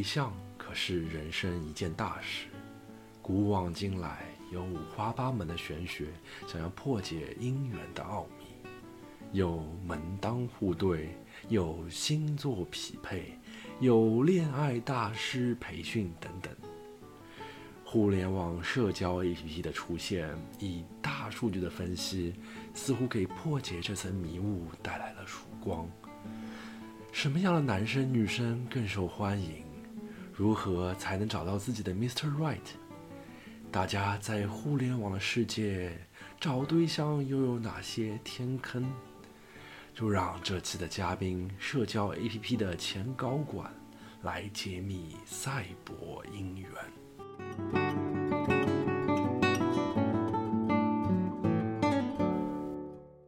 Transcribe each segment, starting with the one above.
对象可是人生一件大事。古往今来，有五花八门的玄学，想要破解姻缘的奥秘，有门当户对，有星座匹配，有恋爱大师培训等等。互联网社交 APP 的出现，以大数据的分析，似乎给破解这层迷雾带来了曙光。什么样的男生女生更受欢迎？如何才能找到自己的 Mr. Right？大家在互联网的世界找对象又有哪些天坑？就让这期的嘉宾——社交 APP 的前高管，来揭秘赛博姻缘。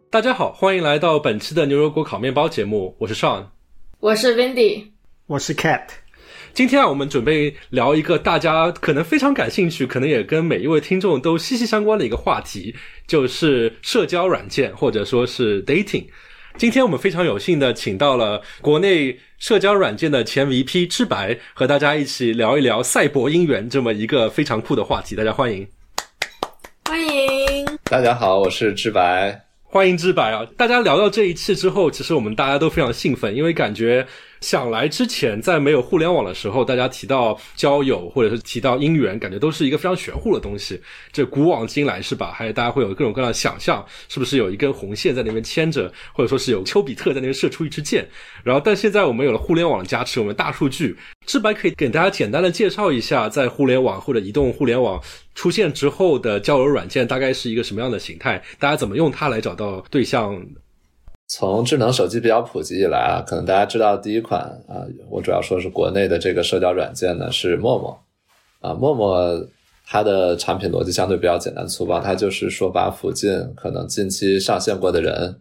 大家好，欢迎来到本期的牛油果烤面包节目，我是 Sean。我是 Wendy，我是 Cat。今天啊，我们准备聊一个大家可能非常感兴趣，可能也跟每一位听众都息息相关的一个话题，就是社交软件或者说是 dating。今天我们非常有幸的请到了国内社交软件的前 VP 知白，和大家一起聊一聊赛博姻缘这么一个非常酷的话题。大家欢迎，欢迎大家好，我是知白，欢迎知白啊！大家聊到这一期之后，其实我们大家都非常兴奋，因为感觉。想来之前，在没有互联网的时候，大家提到交友或者是提到姻缘，感觉都是一个非常玄乎的东西。这古往今来是吧？还有大家会有各种各样的想象，是不是有一根红线在那边牵着，或者说是有丘比特在那边射出一支箭？然后，但现在我们有了互联网的加持，我们大数据，志白可以给大家简单的介绍一下，在互联网或者移动互联网出现之后的交友软件大概是一个什么样的形态？大家怎么用它来找到对象？从智能手机比较普及以来啊，可能大家知道第一款啊，我主要说是国内的这个社交软件呢是陌陌，啊，陌陌它的产品逻辑相对比较简单粗暴，它就是说把附近可能近期上线过的人，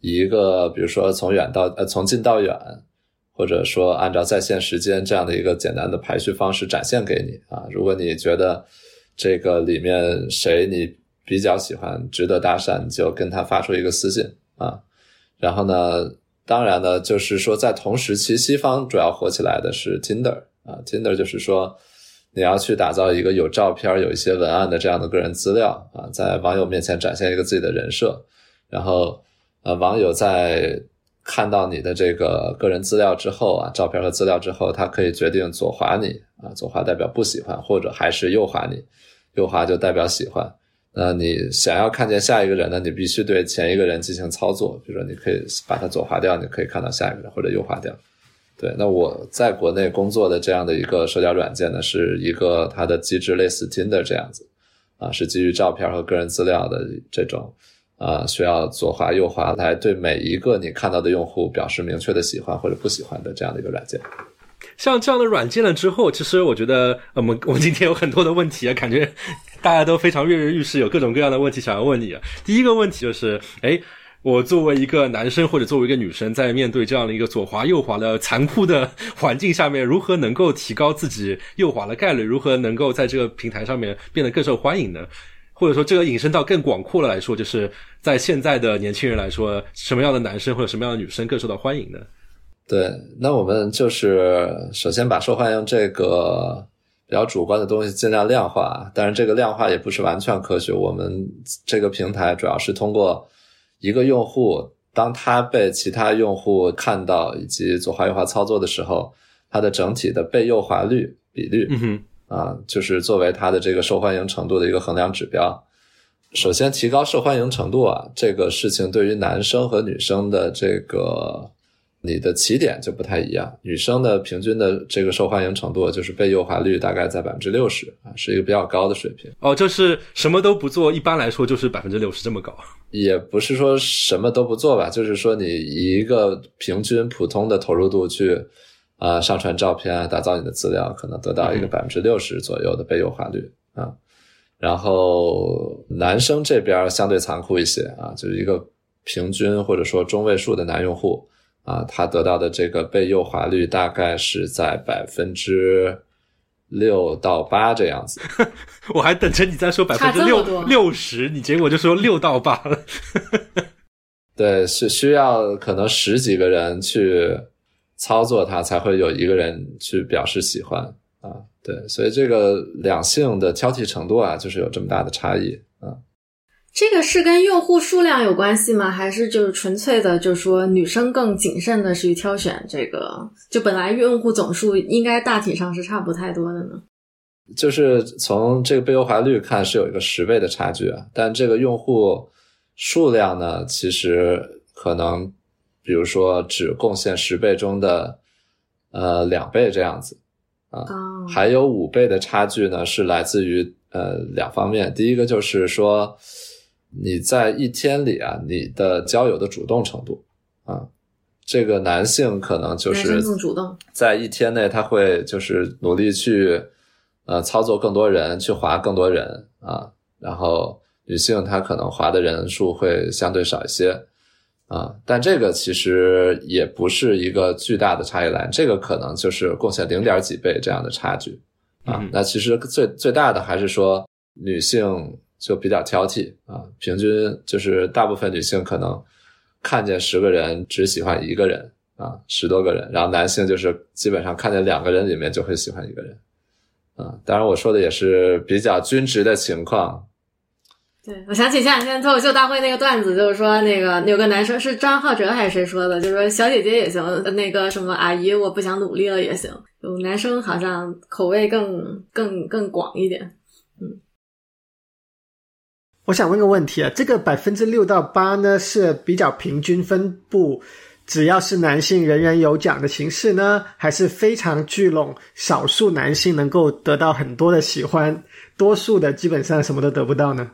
一个比如说从远到呃从近到远，或者说按照在线时间这样的一个简单的排序方式展现给你啊，如果你觉得这个里面谁你比较喜欢，值得搭讪，你就跟他发出一个私信啊。然后呢，当然呢，就是说，在同时期，西方主要火起来的是 Tinder 啊，Tinder 就是说，你要去打造一个有照片、有一些文案的这样的个人资料啊，在网友面前展现一个自己的人设，然后呃，网友在看到你的这个个人资料之后啊，照片和资料之后，他可以决定左滑你啊，左滑代表不喜欢，或者还是右滑你，右滑就代表喜欢。那你想要看见下一个人呢？你必须对前一个人进行操作，比如说你可以把它左滑掉，你可以看到下一个人，或者右滑掉。对，那我在国内工作的这样的一个社交软件呢，是一个它的机制类似 Tinder 这样子，啊，是基于照片和个人资料的这种，啊，需要左滑右滑来对每一个你看到的用户表示明确的喜欢或者不喜欢的这样的一个软件。像这样的软件了之后，其实我觉得我们 我们今天有很多的问题啊，感觉 大家都非常跃跃欲试，有各种各样的问题想要问你啊。第一个问题就是，哎，我作为一个男生或者作为一个女生，在面对这样的一个左滑右滑的残酷的 环境下面，如何能够提高自己右滑的概率？如何能够在这个平台上面变得更受欢迎呢？或者说，这个引申到更广阔了来说，就是在现在的年轻人来说，什么样的男生或者什么样的女生更受到欢迎呢？对，那我们就是首先把受欢迎这个比较主观的东西尽量量化，但是这个量化也不是完全科学。我们这个平台主要是通过一个用户，当他被其他用户看到以及左滑右滑操作的时候，它的整体的被右滑率比率，啊，就是作为它的这个受欢迎程度的一个衡量指标。首先，提高受欢迎程度啊，这个事情对于男生和女生的这个。你的起点就不太一样，女生的平均的这个受欢迎程度就是被诱滑率大概在百分之六十啊，是一个比较高的水平。哦，就是什么都不做，一般来说就是百分之六十这么高。也不是说什么都不做吧，就是说你以一个平均普通的投入度去啊上传照片啊，打造你的资料，可能得到一个百分之六十左右的被右滑率啊。然后男生这边相对残酷一些啊，就是一个平均或者说中位数的男用户。啊，他得到的这个被诱滑率大概是在百分之六到八这样子。我还等着你再说百分之六六十，你结果就说六到八了。对，是需要可能十几个人去操作它，才会有一个人去表示喜欢啊。对，所以这个两性的挑剔程度啊，就是有这么大的差异啊。这个是跟用户数量有关系吗？还是就是纯粹的，就是说女生更谨慎的去挑选这个？就本来用户总数应该大体上是差不太多的呢？就是从这个被优化率看是有一个十倍的差距啊，但这个用户数量呢，其实可能比如说只贡献十倍中的呃两倍这样子。啊，还有五倍的差距呢，是来自于呃两方面。第一个就是说，你在一天里啊，你的交友的主动程度啊，这个男性可能就是更主动，在一天内他会就是努力去呃操作更多人，去划更多人啊，然后女性她可能划的人数会相对少一些。啊，但这个其实也不是一个巨大的差异来，这个可能就是贡献零点几倍这样的差距啊。那其实最最大的还是说女性就比较挑剔啊，平均就是大部分女性可能看见十个人只喜欢一个人啊，十多个人，然后男性就是基本上看见两个人里面就会喜欢一个人啊。当然我说的也是比较均值的情况。对，我想起前两天脱口秀大会那个段子，就是说那个有个男生是张浩哲还是谁说的，就是说小姐姐也行，那个什么阿姨我不想努力了也行。有男生好像口味更更更广一点。我想问个问题啊，这个百分之六到八呢是比较平均分布，只要是男性人人有奖的形式呢，还是非常聚拢少数男性能够得到很多的喜欢，多数的基本上什么都得不到呢？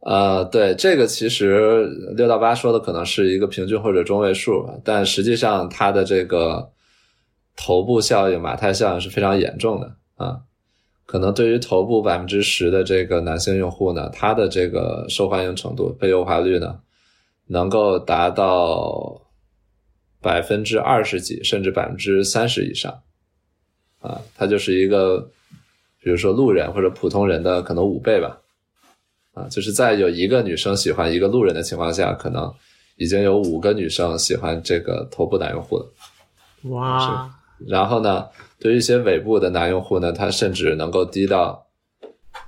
呃，对，这个其实六到八说的可能是一个平均或者中位数，但实际上它的这个头部效应、马太效应是非常严重的啊。可能对于头部百分之十的这个男性用户呢，他的这个受欢迎程度、被优化率呢，能够达到百分之二十几，甚至百分之三十以上啊。它就是一个，比如说路人或者普通人的可能五倍吧。啊，就是在有一个女生喜欢一个路人的情况下，可能已经有五个女生喜欢这个头部男用户了。哇！然后呢，对于一些尾部的男用户呢，他甚至能够低到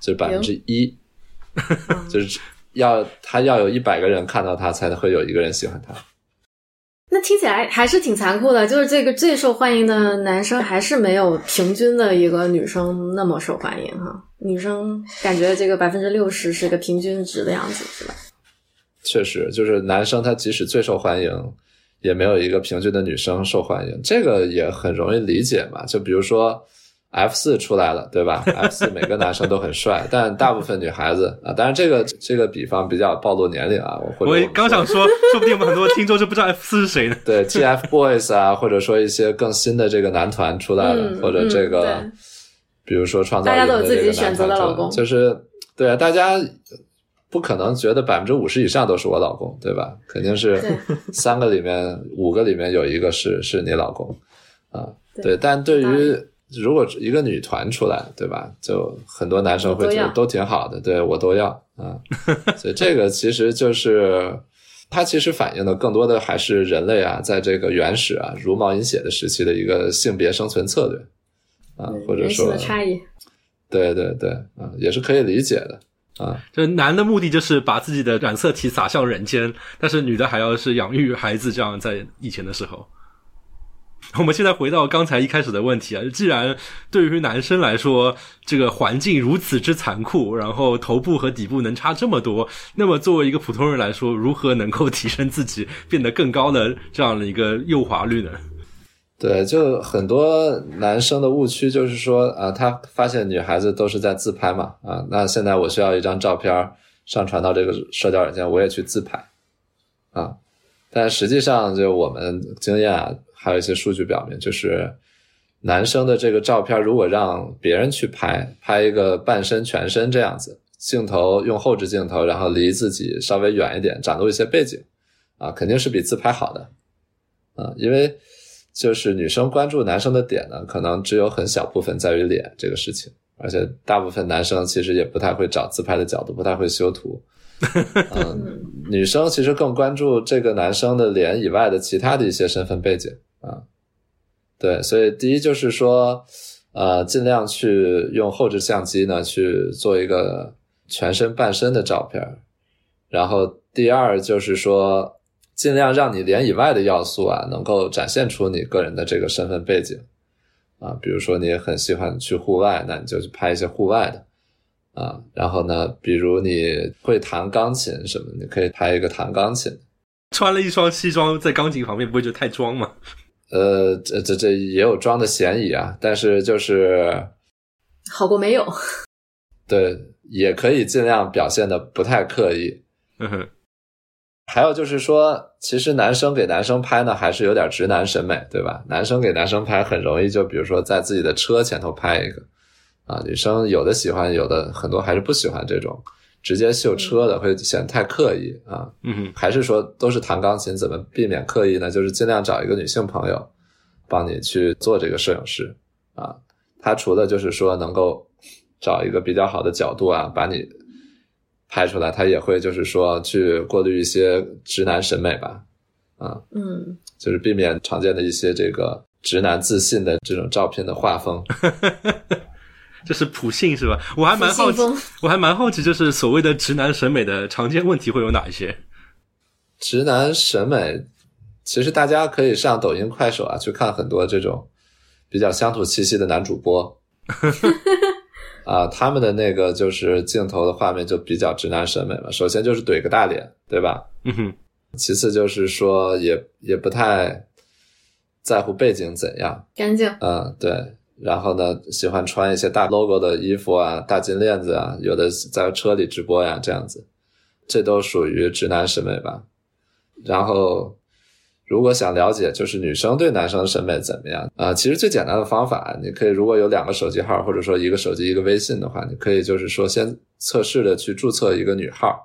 就百分之一，就是要他要有一百个人看到他，才会有一个人喜欢他。那听起来还是挺残酷的，就是这个最受欢迎的男生还是没有平均的一个女生那么受欢迎哈。女生感觉这个百分之六十是个平均值的样子，是吧？确实，就是男生他即使最受欢迎，也没有一个平均的女生受欢迎，这个也很容易理解嘛。就比如说。F 四出来了，对吧？F 四每个男生都很帅，但大部分女孩子啊，当然这个这个比方比较暴露年龄啊。我我刚想说，说不定我们很多听众就不知道 F 四是谁呢。对，TFBOYS 啊，或者说一些更新的这个男团出来了，或者这个，比如说创造营的这个男团，就是对啊，大家不可能觉得百分之五十以上都是我老公，对吧？肯定是三个里面五个里面有一个是是你老公啊。对，但对于如果一个女团出来，对吧？就很多男生会觉得都挺好的，对我都要啊。所以这个其实就是它其实反映的更多的还是人类啊，在这个原始啊茹毛饮血的时期的一个性别生存策略啊，或者说差异。对对对，啊，也是可以理解的啊。就男的目的就是把自己的染色体撒向人间，但是女的还要是养育孩子，这样在以前的时候。我们现在回到刚才一开始的问题啊，既然对于男生来说，这个环境如此之残酷，然后头部和底部能差这么多，那么作为一个普通人来说，如何能够提升自己，变得更高的这样的一个诱滑率呢？对，就很多男生的误区就是说啊，他发现女孩子都是在自拍嘛，啊，那现在我需要一张照片上传到这个社交软件，我也去自拍啊，但实际上就我们经验啊。还有一些数据表明，就是男生的这个照片，如果让别人去拍，拍一个半身、全身这样子，镜头用后置镜头，然后离自己稍微远一点，展露一些背景，啊，肯定是比自拍好的，啊，因为就是女生关注男生的点呢，可能只有很小部分在于脸这个事情，而且大部分男生其实也不太会找自拍的角度，不太会修图，嗯，女生其实更关注这个男生的脸以外的其他的一些身份背景啊。对，所以第一就是说，呃，尽量去用后置相机呢去做一个全身半身的照片，然后第二就是说，尽量让你脸以外的要素啊能够展现出你个人的这个身份背景啊，比如说你很喜欢去户外，那你就去拍一些户外的。啊，然后呢，比如你会弹钢琴什么，你可以拍一个弹钢琴。穿了一双西装在钢琴旁边，不会觉得太装吗？呃，这这这也有装的嫌疑啊，但是就是好过没有。对，也可以尽量表现的不太刻意。嗯哼。还有就是说，其实男生给男生拍呢，还是有点直男审美，对吧？男生给男生拍很容易，就比如说在自己的车前头拍一个。啊，女生有的喜欢，有的很多还是不喜欢这种直接秀车的，会显得太刻意啊。嗯，还是说都是弹钢琴，怎么避免刻意呢？就是尽量找一个女性朋友帮你去做这个摄影师啊。他除了就是说能够找一个比较好的角度啊，把你拍出来，他也会就是说去过滤一些直男审美吧。啊，嗯，就是避免常见的一些这个直男自信的这种照片的画风。这是普信是吧？我还蛮好奇，我还蛮好奇，就是所谓的直男审美的常见问题会有哪一些？直男审美，其实大家可以上抖音、快手啊，去看很多这种比较乡土气息的男主播，啊，他们的那个就是镜头的画面就比较直男审美嘛。首先就是怼个大脸，对吧？嗯哼。其次就是说，也也不太在乎背景怎样，干净。嗯，对。然后呢，喜欢穿一些大 logo 的衣服啊，大金链子啊，有的在车里直播呀，这样子，这都属于直男审美吧。然后，如果想了解就是女生对男生的审美怎么样啊，其实最简单的方法，你可以如果有两个手机号，或者说一个手机一个微信的话，你可以就是说先测试的去注册一个女号，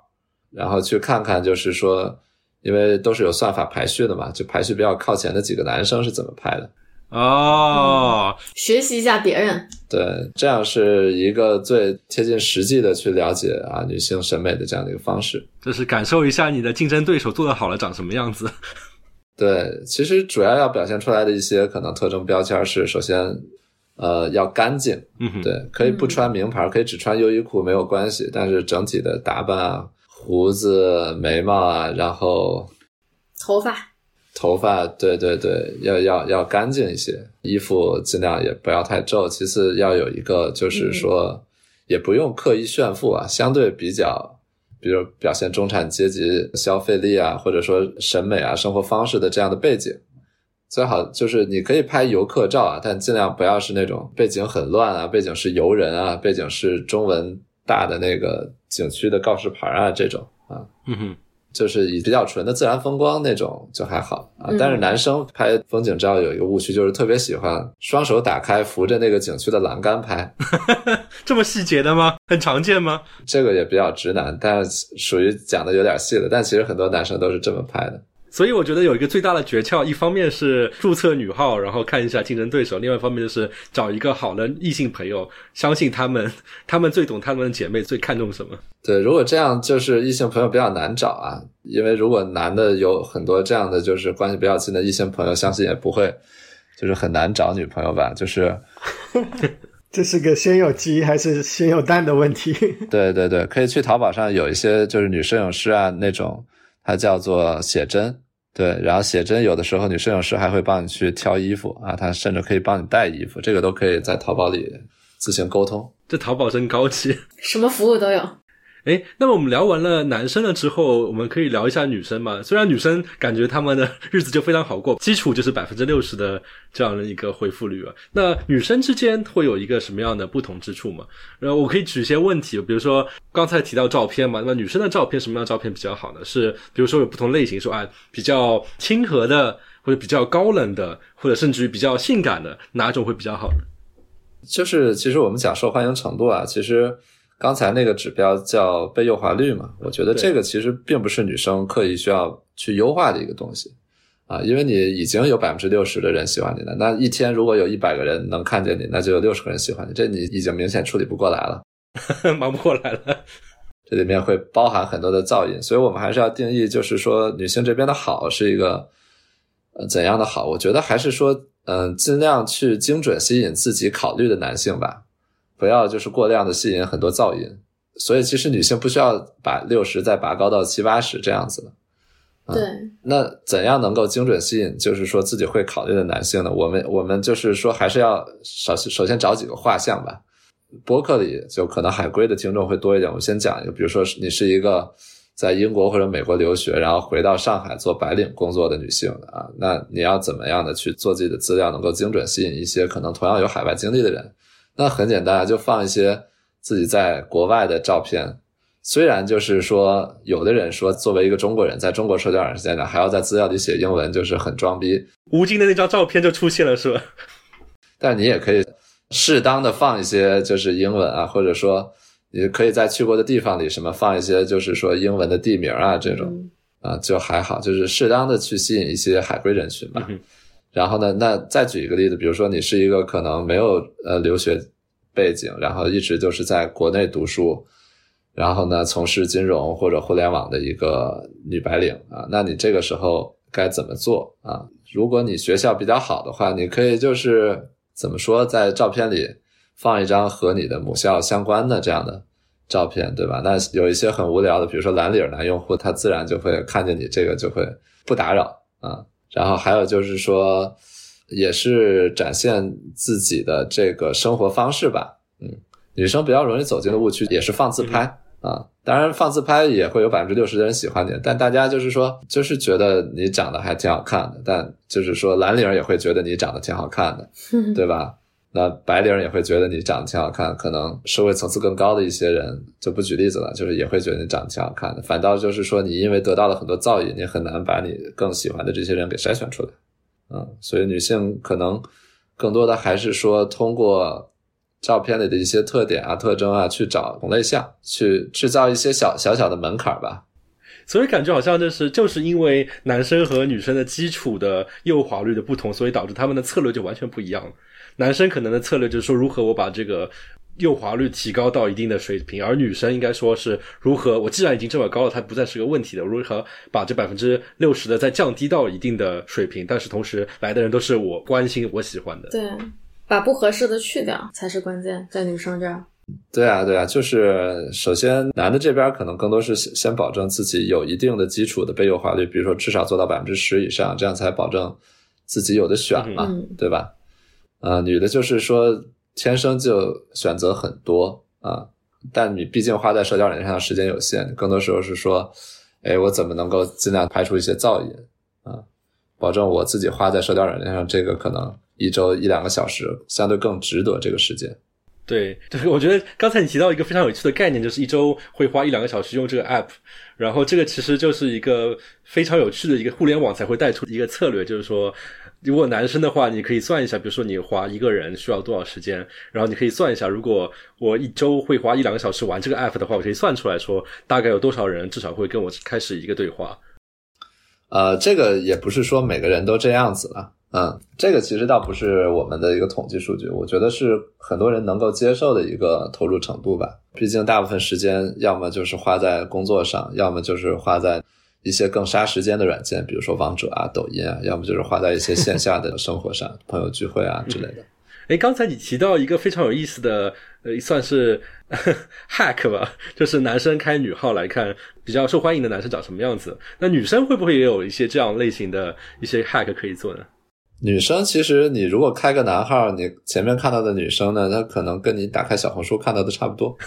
然后去看看就是说，因为都是有算法排序的嘛，就排序比较靠前的几个男生是怎么拍的。哦，学习一下别人，对，这样是一个最贴近实际的去了解啊女性审美的这样的一个方式，就是感受一下你的竞争对手做的好了长什么样子。对，其实主要要表现出来的一些可能特征标签是，首先，呃，要干净，嗯，对，可以不穿名牌，可以只穿优衣库没有关系，但是整体的打扮啊，胡子、眉毛啊，然后头发。头发对对对，要要要干净一些，衣服尽量也不要太皱。其次要有一个，就是说，也不用刻意炫富啊，相对比较，比如表现中产阶级消费力啊，或者说审美啊、生活方式的这样的背景。最好就是你可以拍游客照啊，但尽量不要是那种背景很乱啊，背景是游人啊，背景是中文大的那个景区的告示牌啊这种啊。嗯哼。就是以比较纯的自然风光那种就还好啊，但是男生拍风景照有一个误区，就是特别喜欢双手打开扶着那个景区的栏杆拍，这么细节的吗？很常见吗？这个也比较直男，但属于讲的有点细了，但其实很多男生都是这么拍的。所以我觉得有一个最大的诀窍，一方面是注册女号，然后看一下竞争对手；另外一方面就是找一个好的异性朋友，相信他们，他们最懂他们的姐妹最看重什么。对，如果这样，就是异性朋友比较难找啊，因为如果男的有很多这样的就是关系比较近的异性朋友，相信也不会，就是很难找女朋友吧？就是，这是个先有鸡还是先有蛋的问题。对对对，可以去淘宝上有一些就是女摄影师啊那种，它叫做写真。对，然后写真有的时候女摄影师还会帮你去挑衣服啊，她甚至可以帮你带衣服，这个都可以在淘宝里自行沟通。这淘宝真高级，什么服务都有。哎，那么我们聊完了男生了之后，我们可以聊一下女生嘛？虽然女生感觉他们的日子就非常好过，基础就是百分之六十的这样的一个回复率啊。那女生之间会有一个什么样的不同之处吗？然后我可以举一些问题，比如说刚才提到照片嘛，那女生的照片什么样照片比较好呢？是比如说有不同类型，说啊比较亲和的，或者比较高冷的，或者甚至于比较性感的，哪种会比较好呢？就是其实我们讲受欢迎程度啊，其实。刚才那个指标叫被诱惑率嘛？我觉得这个其实并不是女生刻意需要去优化的一个东西啊，因为你已经有百分之六十的人喜欢你了，那一天如果有一百个人能看见你，那就有六十个人喜欢你，这你已经明显处理不过来了，忙不过来了。这里面会包含很多的噪音，所以我们还是要定义，就是说女性这边的好是一个呃怎样的好？我觉得还是说，嗯，尽量去精准吸引自己考虑的男性吧，不要就是过量的吸引很多噪音。所以其实女性不需要把六十再拔高到七八十这样子的。对，那怎样能够精准吸引，就是说自己会考虑的男性呢？我们我们就是说，还是要首首先找几个画像吧。博客里就可能海归的听众会多一点。我先讲一个，比如说你是一个在英国或者美国留学，然后回到上海做白领工作的女性啊，那你要怎么样的去做自己的资料，能够精准吸引一些可能同样有海外经历的人？那很简单，就放一些自己在国外的照片。虽然就是说，有的人说，作为一个中国人，在中国社交软件上还要在资料里写英文，就是很装逼。吴京的那张照片就出现了，是吧？但你也可以适当的放一些就是英文啊，或者说你可以在去过的地方里什么放一些就是说英文的地名啊，这种啊就还好，就是适当的去吸引一些海归人群吧。然后呢，那再举一个例子，比如说你是一个可能没有呃留学背景，然后一直就是在国内读书。然后呢，从事金融或者互联网的一个女白领啊，那你这个时候该怎么做啊？如果你学校比较好的话，你可以就是怎么说，在照片里放一张和你的母校相关的这样的照片，对吧？那有一些很无聊的，比如说蓝领男用户，他自然就会看见你这个就会不打扰啊。然后还有就是说，也是展现自己的这个生活方式吧。嗯，女生比较容易走进的误区也是放自拍。啊，当然放自拍也会有百分之六十的人喜欢你，但大家就是说，就是觉得你长得还挺好看的，但就是说蓝领也会觉得你长得挺好看的，对吧？那白领也会觉得你长得挺好看，可能社会层次更高的一些人就不举例子了，就是也会觉得你长得挺好看的，反倒就是说你因为得到了很多噪音，你很难把你更喜欢的这些人给筛选出来，嗯，所以女性可能更多的还是说通过。照片里的一些特点啊、特征啊，去找同类项，去制造一些小小小的门槛吧。所以感觉好像就是就是因为男生和女生的基础的右滑率的不同，所以导致他们的策略就完全不一样了。男生可能的策略就是说，如何我把这个右滑率提高到一定的水平，而女生应该说是如何我既然已经这么高了，它不再是个问题的，如何把这百分之六十的再降低到一定的水平，但是同时来的人都是我关心、我喜欢的。对。把不合适的去掉才是关键，在女生这儿。对啊，对啊，就是首先男的这边可能更多是先保证自己有一定的基础的被优化率，比如说至少做到百分之十以上，这样才保证自己有的选嘛，对吧？啊，女的就是说天生就选择很多啊，但你毕竟花在社交软件上时间有限，更多时候是说，哎，我怎么能够尽量排除一些噪音啊，保证我自己花在社交软件上这个可能。一周一两个小时，相对更值得这个时间。对，就是我觉得刚才你提到一个非常有趣的概念，就是一周会花一两个小时用这个 app，然后这个其实就是一个非常有趣的一个互联网才会带出的一个策略，就是说，如果男生的话，你可以算一下，比如说你花一个人需要多少时间，然后你可以算一下，如果我一周会花一两个小时玩这个 app 的话，我可以算出来说大概有多少人至少会跟我开始一个对话。呃，这个也不是说每个人都这样子了。嗯，这个其实倒不是我们的一个统计数据，我觉得是很多人能够接受的一个投入程度吧。毕竟大部分时间要么就是花在工作上，要么就是花在一些更杀时间的软件，比如说王者啊、抖音啊，要么就是花在一些线下的生活上，朋友聚会啊之类的。哎，刚才你提到一个非常有意思的，呃，算是 hack 吧，就是男生开女号来看比较受欢迎的男生长什么样子。那女生会不会也有一些这样类型的一些 hack 可以做呢？女生其实，你如果开个男号，你前面看到的女生呢，她可能跟你打开小红书看到的差不多，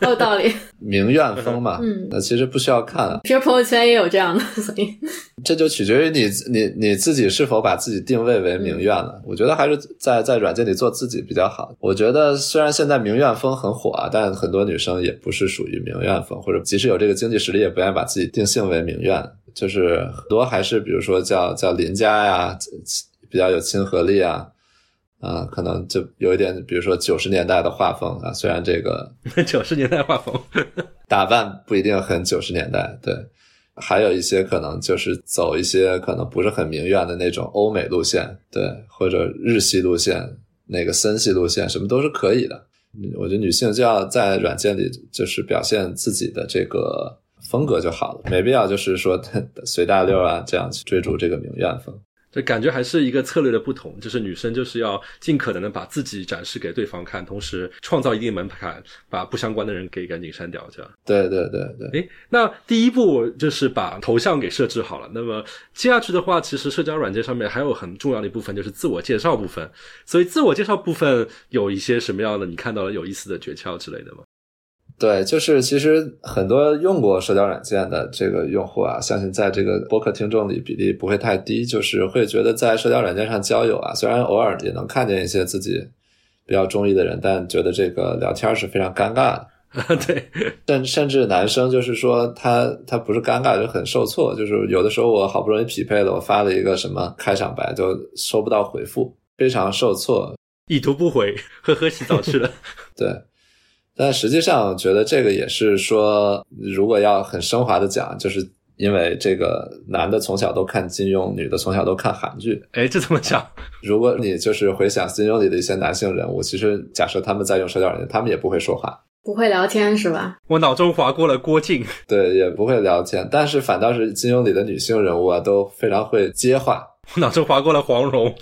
有 道理。名媛风嘛，嗯，那其实不需要看。其实朋友圈也有这样的，所以这就取决于你你你自己是否把自己定位为名媛了。我觉得还是在在软件里做自己比较好。我觉得虽然现在名媛风很火啊，但很多女生也不是属于名媛风，或者即使有这个经济实力，也不愿意把自己定性为名媛。就是很多还是比如说叫叫邻家呀。比较有亲和力啊，啊，可能就有一点，比如说九十年代的画风啊，虽然这个 九十年代画风 打扮不一定很九十年代，对，还有一些可能就是走一些可能不是很名媛的那种欧美路线，对，或者日系路线，那个森系路线，什么都是可以的。我觉得女性就要在软件里就是表现自己的这个风格就好了，没必要就是说随大溜啊这样去追逐这个名媛风。这感觉还是一个策略的不同，就是女生就是要尽可能的把自己展示给对方看，同时创造一定门槛，把不相关的人给赶紧删掉，这样。对对对对。诶，那第一步就是把头像给设置好了。那么接下去的话，其实社交软件上面还有很重要的一部分就是自我介绍部分。所以自我介绍部分有一些什么样的你看到了有意思的诀窍之类的吗？对，就是其实很多用过社交软件的这个用户啊，相信在这个播客听众里比例不会太低，就是会觉得在社交软件上交友啊，虽然偶尔也能看见一些自己比较中意的人，但觉得这个聊天是非常尴尬的。对，甚甚至男生就是说他他不是尴尬，就很受挫，就是有的时候我好不容易匹配了，我发了一个什么开场白，就收不到回复，非常受挫，已读不回，呵呵，洗澡去了。对。但实际上，觉得这个也是说，如果要很升华的讲，就是因为这个男的从小都看金庸，女的从小都看韩剧。哎，这怎么讲？如果你就是回想金庸里的一些男性人物，其实假设他们在用社交软件，他们也不会说话，不会聊天是吧？我脑中划过了郭靖，对，也不会聊天，但是反倒是金庸里的女性人物啊，都非常会接话。我脑中划过了黄蓉，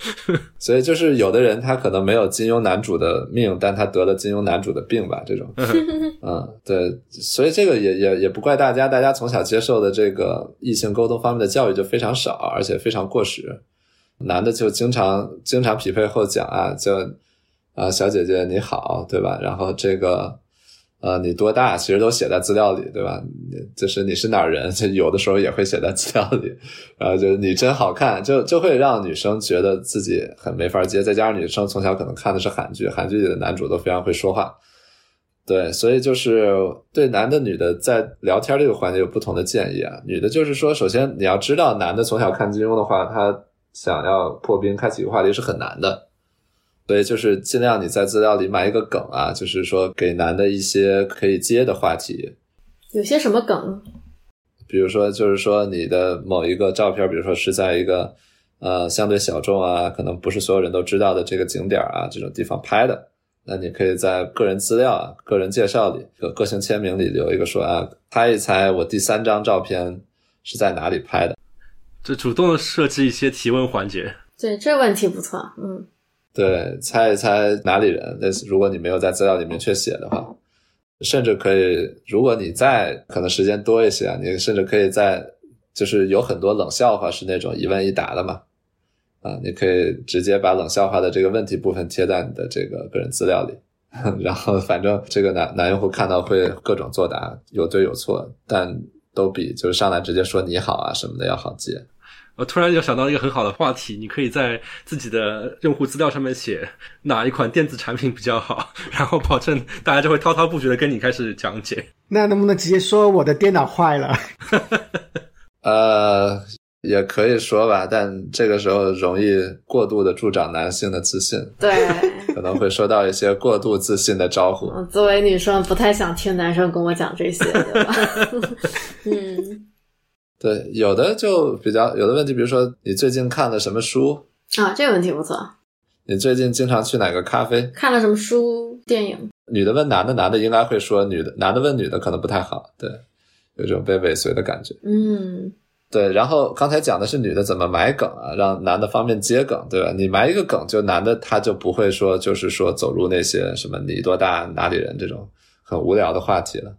所以就是有的人他可能没有金庸男主的命，但他得了金庸男主的病吧？这种，嗯，对，所以这个也也也不怪大家，大家从小接受的这个异性沟通方面的教育就非常少，而且非常过时。男的就经常经常匹配后讲啊，就啊小姐姐你好，对吧？然后这个。呃，你多大？其实都写在资料里，对吧？就是你是哪儿人，就有的时候也会写在资料里。然后就是你真好看，就就会让女生觉得自己很没法接。再加上女生从小可能看的是韩剧，韩剧里的男主都非常会说话，对，所以就是对男的、女的在聊天这个环节有不同的建议啊。女的就是说，首先你要知道，男的从小看金庸的话，他想要破冰开启一个话题是很难的。所以就是尽量你在资料里埋一个梗啊，就是说给男的一些可以接的话题。有些什么梗？比如说，就是说你的某一个照片，比如说是在一个呃相对小众啊，可能不是所有人都知道的这个景点啊这种地方拍的，那你可以在个人资料啊、个人介绍里、个个性签名里留一个说啊，猜一猜我第三张照片是在哪里拍的。就主动的设置一些提问环节。对，这问题不错，嗯。对，猜一猜哪里人？那如果你没有在资料里明确写的话，甚至可以，如果你在可能时间多一些，你甚至可以在，就是有很多冷笑话是那种一问一答的嘛，啊，你可以直接把冷笑话的这个问题部分贴在你的这个个人资料里，然后反正这个男男用户看到会各种作答，有对有错，但都比就是上来直接说你好啊什么的要好接。我突然就想到一个很好的话题，你可以在自己的用户资料上面写哪一款电子产品比较好，然后保证大家就会滔滔不绝的跟你开始讲解。那能不能直接说我的电脑坏了？呃，也可以说吧，但这个时候容易过度的助长男性的自信，对，可能会收到一些过度自信的招呼。作为女生，不太想听男生跟我讲这些，对吧？嗯。对，有的就比较有的问题，比如说你最近看了什么书啊？这个问题不错。你最近经常去哪个咖啡？看了什么书、电影？女的问男的，男的应该会说女的；男的问女的可能不太好。对，有种被尾随的感觉。嗯，对。然后刚才讲的是女的怎么埋梗啊，让男的方便接梗，对吧？你埋一个梗，就男的他就不会说，就是说走入那些什么你多大、哪里人这种很无聊的话题了。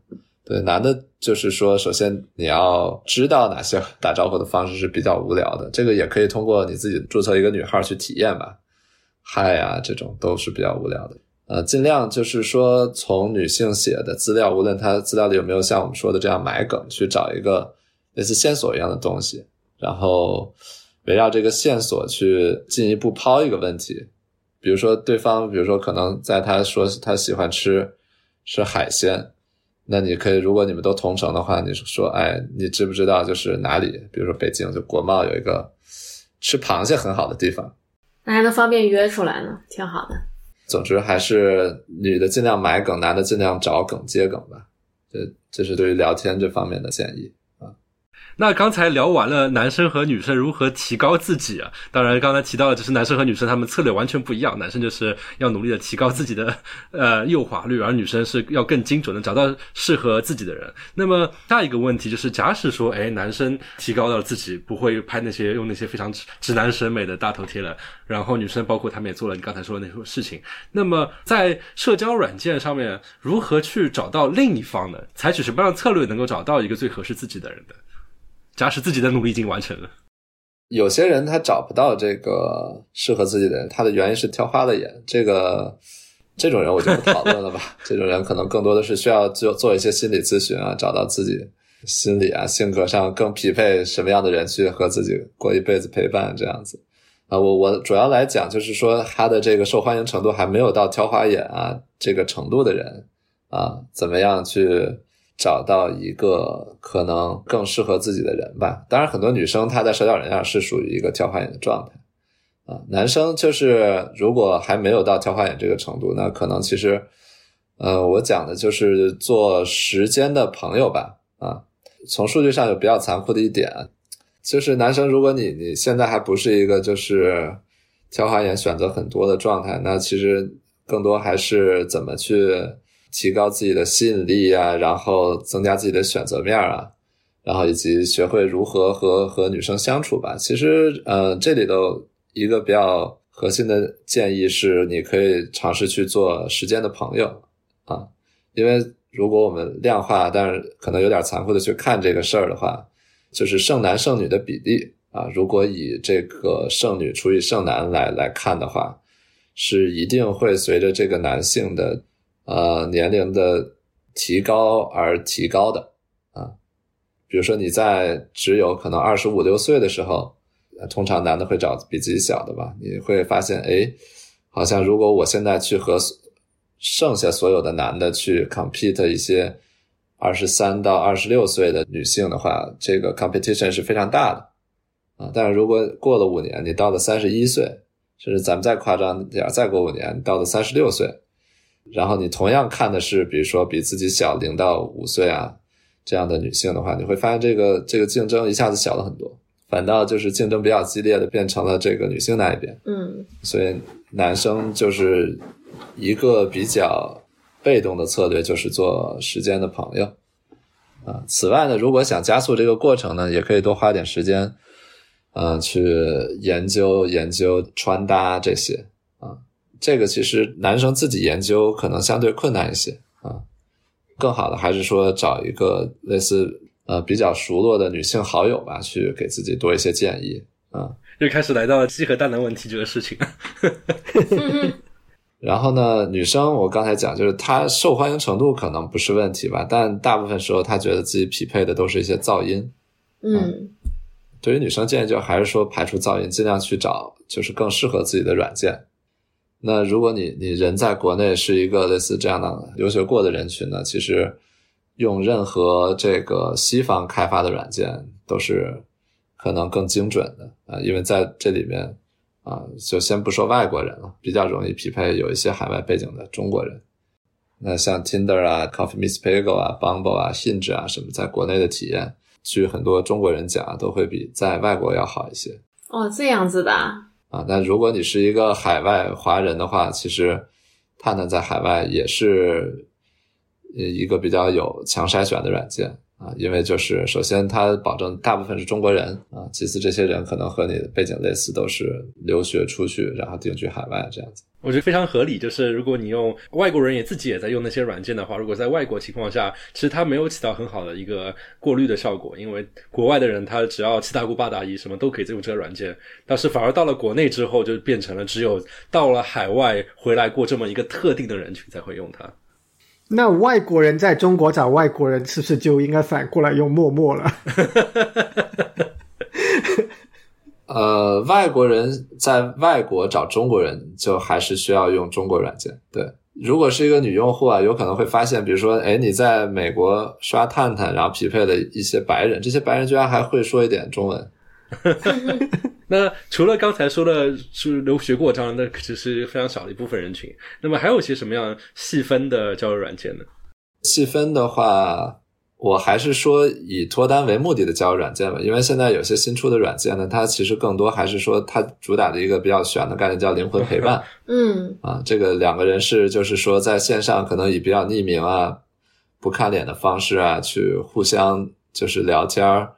对，男的就是说，首先你要知道哪些打招呼的方式是比较无聊的，这个也可以通过你自己注册一个女号去体验吧。嗨呀，这种都是比较无聊的。呃，尽量就是说从女性写的资料，无论她资料里有没有像我们说的这样埋梗，去找一个类似线索一样的东西，然后围绕这个线索去进一步抛一个问题。比如说对方，比如说可能在他说他喜欢吃吃海鲜。那你可以，如果你们都同城的话，你说，哎，你知不知道就是哪里？比如说北京，就国贸有一个吃螃蟹很好的地方，那还能方便约出来呢，挺好的。总之还是女的尽量买梗，男的尽量找梗接梗吧。这这是对于聊天这方面的建议啊。那刚才聊完了男生和女生如何提高自己啊，当然刚才提到的就是男生和女生他们策略完全不一样，男生就是要努力的提高自己的 呃诱惑率，而女生是要更精准的找到适合自己的人。那么下一个问题就是，假使说，哎，男生提高到了自己不会拍那些用那些非常直男审美的大头贴了，然后女生包括他们也做了你刚才说的那些事情，那么在社交软件上面如何去找到另一方呢？采取什么样的策略能够找到一个最合适自己的人的？假使自己的努力已经完成了，有些人他找不到这个适合自己的人，他的原因是挑花了眼。这个这种人我就不讨论了吧。这种人可能更多的是需要做做一些心理咨询啊，找到自己心理啊、性格上更匹配什么样的人去和自己过一辈子陪伴这样子啊。我我主要来讲就是说他的这个受欢迎程度还没有到挑花眼啊这个程度的人啊，怎么样去？找到一个可能更适合自己的人吧。当然，很多女生她在社交软件上是属于一个挑花眼的状态啊。男生就是如果还没有到挑花眼这个程度，那可能其实，呃，我讲的就是做时间的朋友吧。啊，从数据上有比较残酷的一点，就是男生如果你你现在还不是一个就是挑花眼选择很多的状态，那其实更多还是怎么去。提高自己的吸引力啊，然后增加自己的选择面啊，然后以及学会如何和和女生相处吧。其实，呃，这里头一个比较核心的建议是，你可以尝试去做时间的朋友啊，因为如果我们量化，但是可能有点残酷的去看这个事儿的话，就是剩男剩女的比例啊，如果以这个剩女除以剩男来来看的话，是一定会随着这个男性的。呃，年龄的提高而提高的啊，比如说你在只有可能二十五六岁的时候，通常男的会找比自己小的吧？你会发现，哎，好像如果我现在去和剩下所有的男的去 compete 一些二十三到二十六岁的女性的话，这个 competition 是非常大的啊。但是如果过了五年，你到了三十一岁，甚至咱们再夸张点，再过五年，到了三十六岁。然后你同样看的是，比如说比自己小零到五岁啊这样的女性的话，你会发现这个这个竞争一下子小了很多，反倒就是竞争比较激烈的变成了这个女性那一边。嗯，所以男生就是一个比较被动的策略，就是做时间的朋友啊。此外呢，如果想加速这个过程呢，也可以多花点时间，嗯，去研究研究穿搭这些。这个其实男生自己研究可能相对困难一些啊，更好的还是说找一个类似呃比较熟络的女性好友吧，去给自己多一些建议啊。又开始来到了鸡和蛋的问题这个事情。然后呢，女生我刚才讲就是她受欢迎程度可能不是问题吧，但大部分时候她觉得自己匹配的都是一些噪音。嗯，对于女生建议就还是说排除噪音，尽量去找就是更适合自己的软件。那如果你你人在国内是一个类似这样的留学过的人群呢，其实用任何这个西方开发的软件都是可能更精准的啊，因为在这里面啊，就先不说外国人了，比较容易匹配有一些海外背景的中国人。那像 Tinder 啊、Coffee Miss Bagel 啊、Bumble 啊、Hinge 啊什么，在国内的体验，据很多中国人讲，都会比在外国要好一些。哦，这样子的。啊，那如果你是一个海外华人的话，其实探探在海外也是一个比较有强筛选的软件啊，因为就是首先它保证大部分是中国人啊，其次这些人可能和你的背景类似，都是留学出去然后定居海外这样子。我觉得非常合理，就是如果你用外国人也自己也在用那些软件的话，如果在外国情况下，其实它没有起到很好的一个过滤的效果，因为国外的人他只要七大姑八大姨什么都可以用这个软件，但是反而到了国内之后，就变成了只有到了海外回来过这么一个特定的人群才会用它。那外国人在中国找外国人，是不是就应该反过来用陌陌了？呃，外国人在外国找中国人，就还是需要用中国软件。对，如果是一个女用户啊，有可能会发现，比如说，哎，你在美国刷探探，然后匹配了一些白人，这些白人居然还会说一点中文。那除了刚才说的是留学过这样，那只是非常小的一部分人群。那么还有一些什么样细分的交友软件呢？细分的话。我还是说以脱单为目的的交友软件吧，因为现在有些新出的软件呢，它其实更多还是说它主打的一个比较玄的概念叫灵魂陪伴 嗯啊，这个两个人是就是说在线上可能以比较匿名啊、不看脸的方式啊去互相就是聊天儿，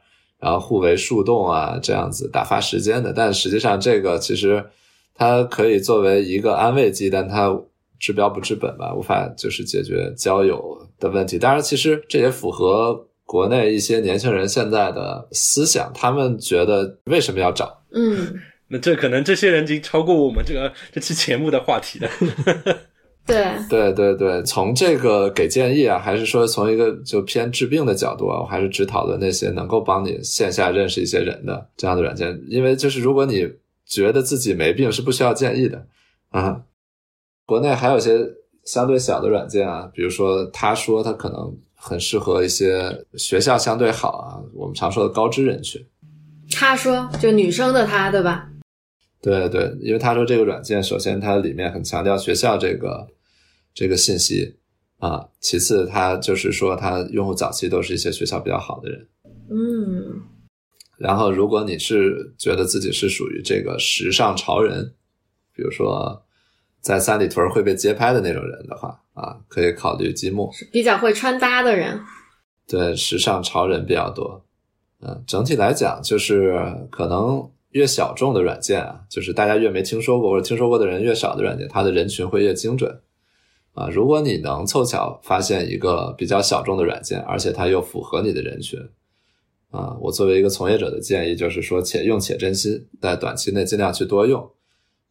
然后互为树洞啊这样子打发时间的，但实际上这个其实它可以作为一个安慰剂，但它治标不治本吧，无法就是解决交友的问题。当然，其实这也符合国内一些年轻人现在的思想，他们觉得为什么要找？嗯，那这可能这些人已经超过我们这个这期节目的话题了。对，对对对，从这个给建议啊，还是说从一个就偏治病的角度啊，我还是只讨论那些能够帮你线下认识一些人的这样的软件，因为就是如果你觉得自己没病，是不需要建议的啊。国内还有一些相对小的软件啊，比如说他说他可能很适合一些学校相对好啊，我们常说的高知人群。他说就女生的他，对吧？对对，因为他说这个软件，首先它里面很强调学校这个这个信息啊，其次它就是说它用户早期都是一些学校比较好的人，嗯然后如果你是觉得自己是属于这个时尚潮人，比如说在三里屯会被街拍的那种人的话啊，可以考虑积木，比较会穿搭的人。对，时尚潮人比较多。嗯，整体来讲，就是可能越小众的软件啊，就是大家越没听说过或者听说过的人越少的软件，它的人群会越精准。啊，如果你能凑巧发现一个比较小众的软件，而且它又符合你的人群，啊，我作为一个从业者的建议就是说，且用且珍惜，在短期内尽量去多用。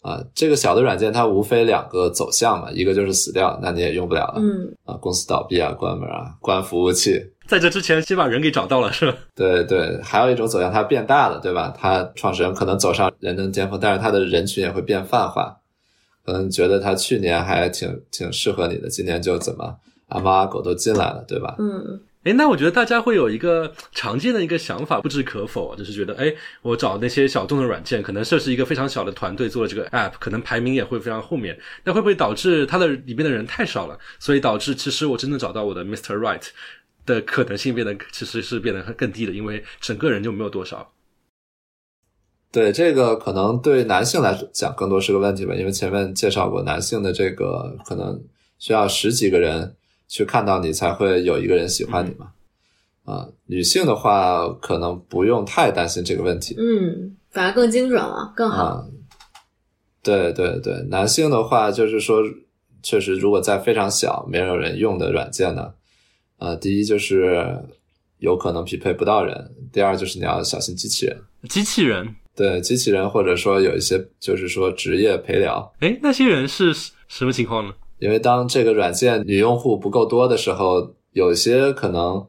啊，这个小的软件它无非两个走向嘛，一个就是死掉，那你也用不了了。嗯啊，公司倒闭啊，关门啊，关服务器，在这之前，先把人给找到了，是吧？对对，还有一种走向，它变大了，对吧？它创始人可能走上人生巅峰，但是他的人群也会变泛化，可能觉得他去年还挺挺适合你的，今年就怎么阿猫阿狗都进来了，对吧？嗯哎，那我觉得大家会有一个常见的一个想法，不置可否，就是觉得，哎，我找那些小众的软件，可能设置一个非常小的团队做了这个 app，可能排名也会非常后面，那会不会导致它的里面的人太少了，所以导致其实我真正找到我的 Mr. Right 的可能性变得其实是变得更低的，因为整个人就没有多少。对，这个可能对男性来讲更多是个问题吧，因为前面介绍过，男性的这个可能需要十几个人去看到你才会有一个人喜欢你嘛。啊，女性的话可能不用太担心这个问题。嗯，反而更精准了，更好。啊，对对对，男性的话就是说，确实如果在非常小没有人用的软件呢，呃，第一就是有可能匹配不到人，第二就是你要小心机器人。机器人，对机器人，或者说有一些就是说职业陪聊，哎，那些人是什么情况呢？因为当这个软件女用户不够多的时候，有些可能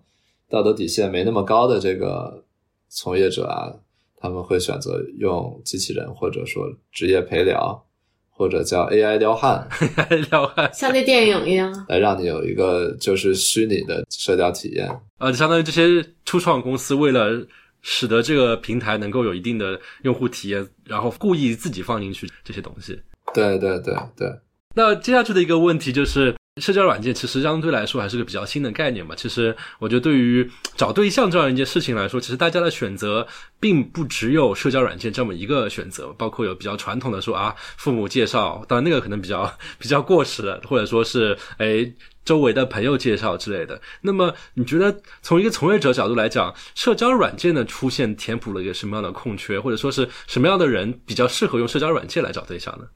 道德底线没那么高的这个从业者啊，他们会选择用机器人，或者说职业陪聊，或者叫 AI 撩汉，撩汉，像那电影一样。来让你有一个就是虚拟的社交体验。呃，相当于这些初创公司为了使得这个平台能够有一定的用户体验，然后故意自己放进去这些东西。对对对对，那接下去的一个问题就是，社交软件其实相对来说还是个比较新的概念嘛。其实我觉得对于找对象这样一件事情来说，其实大家的选择并不只有社交软件这么一个选择，包括有比较传统的说啊，父母介绍，当然那个可能比较比较过时了，或者说是哎。周围的朋友介绍之类的，那么你觉得从一个从业者角度来讲，社交软件的出现填补了一个什么样的空缺，或者说是什么样的人比较适合用社交软件来找对象呢？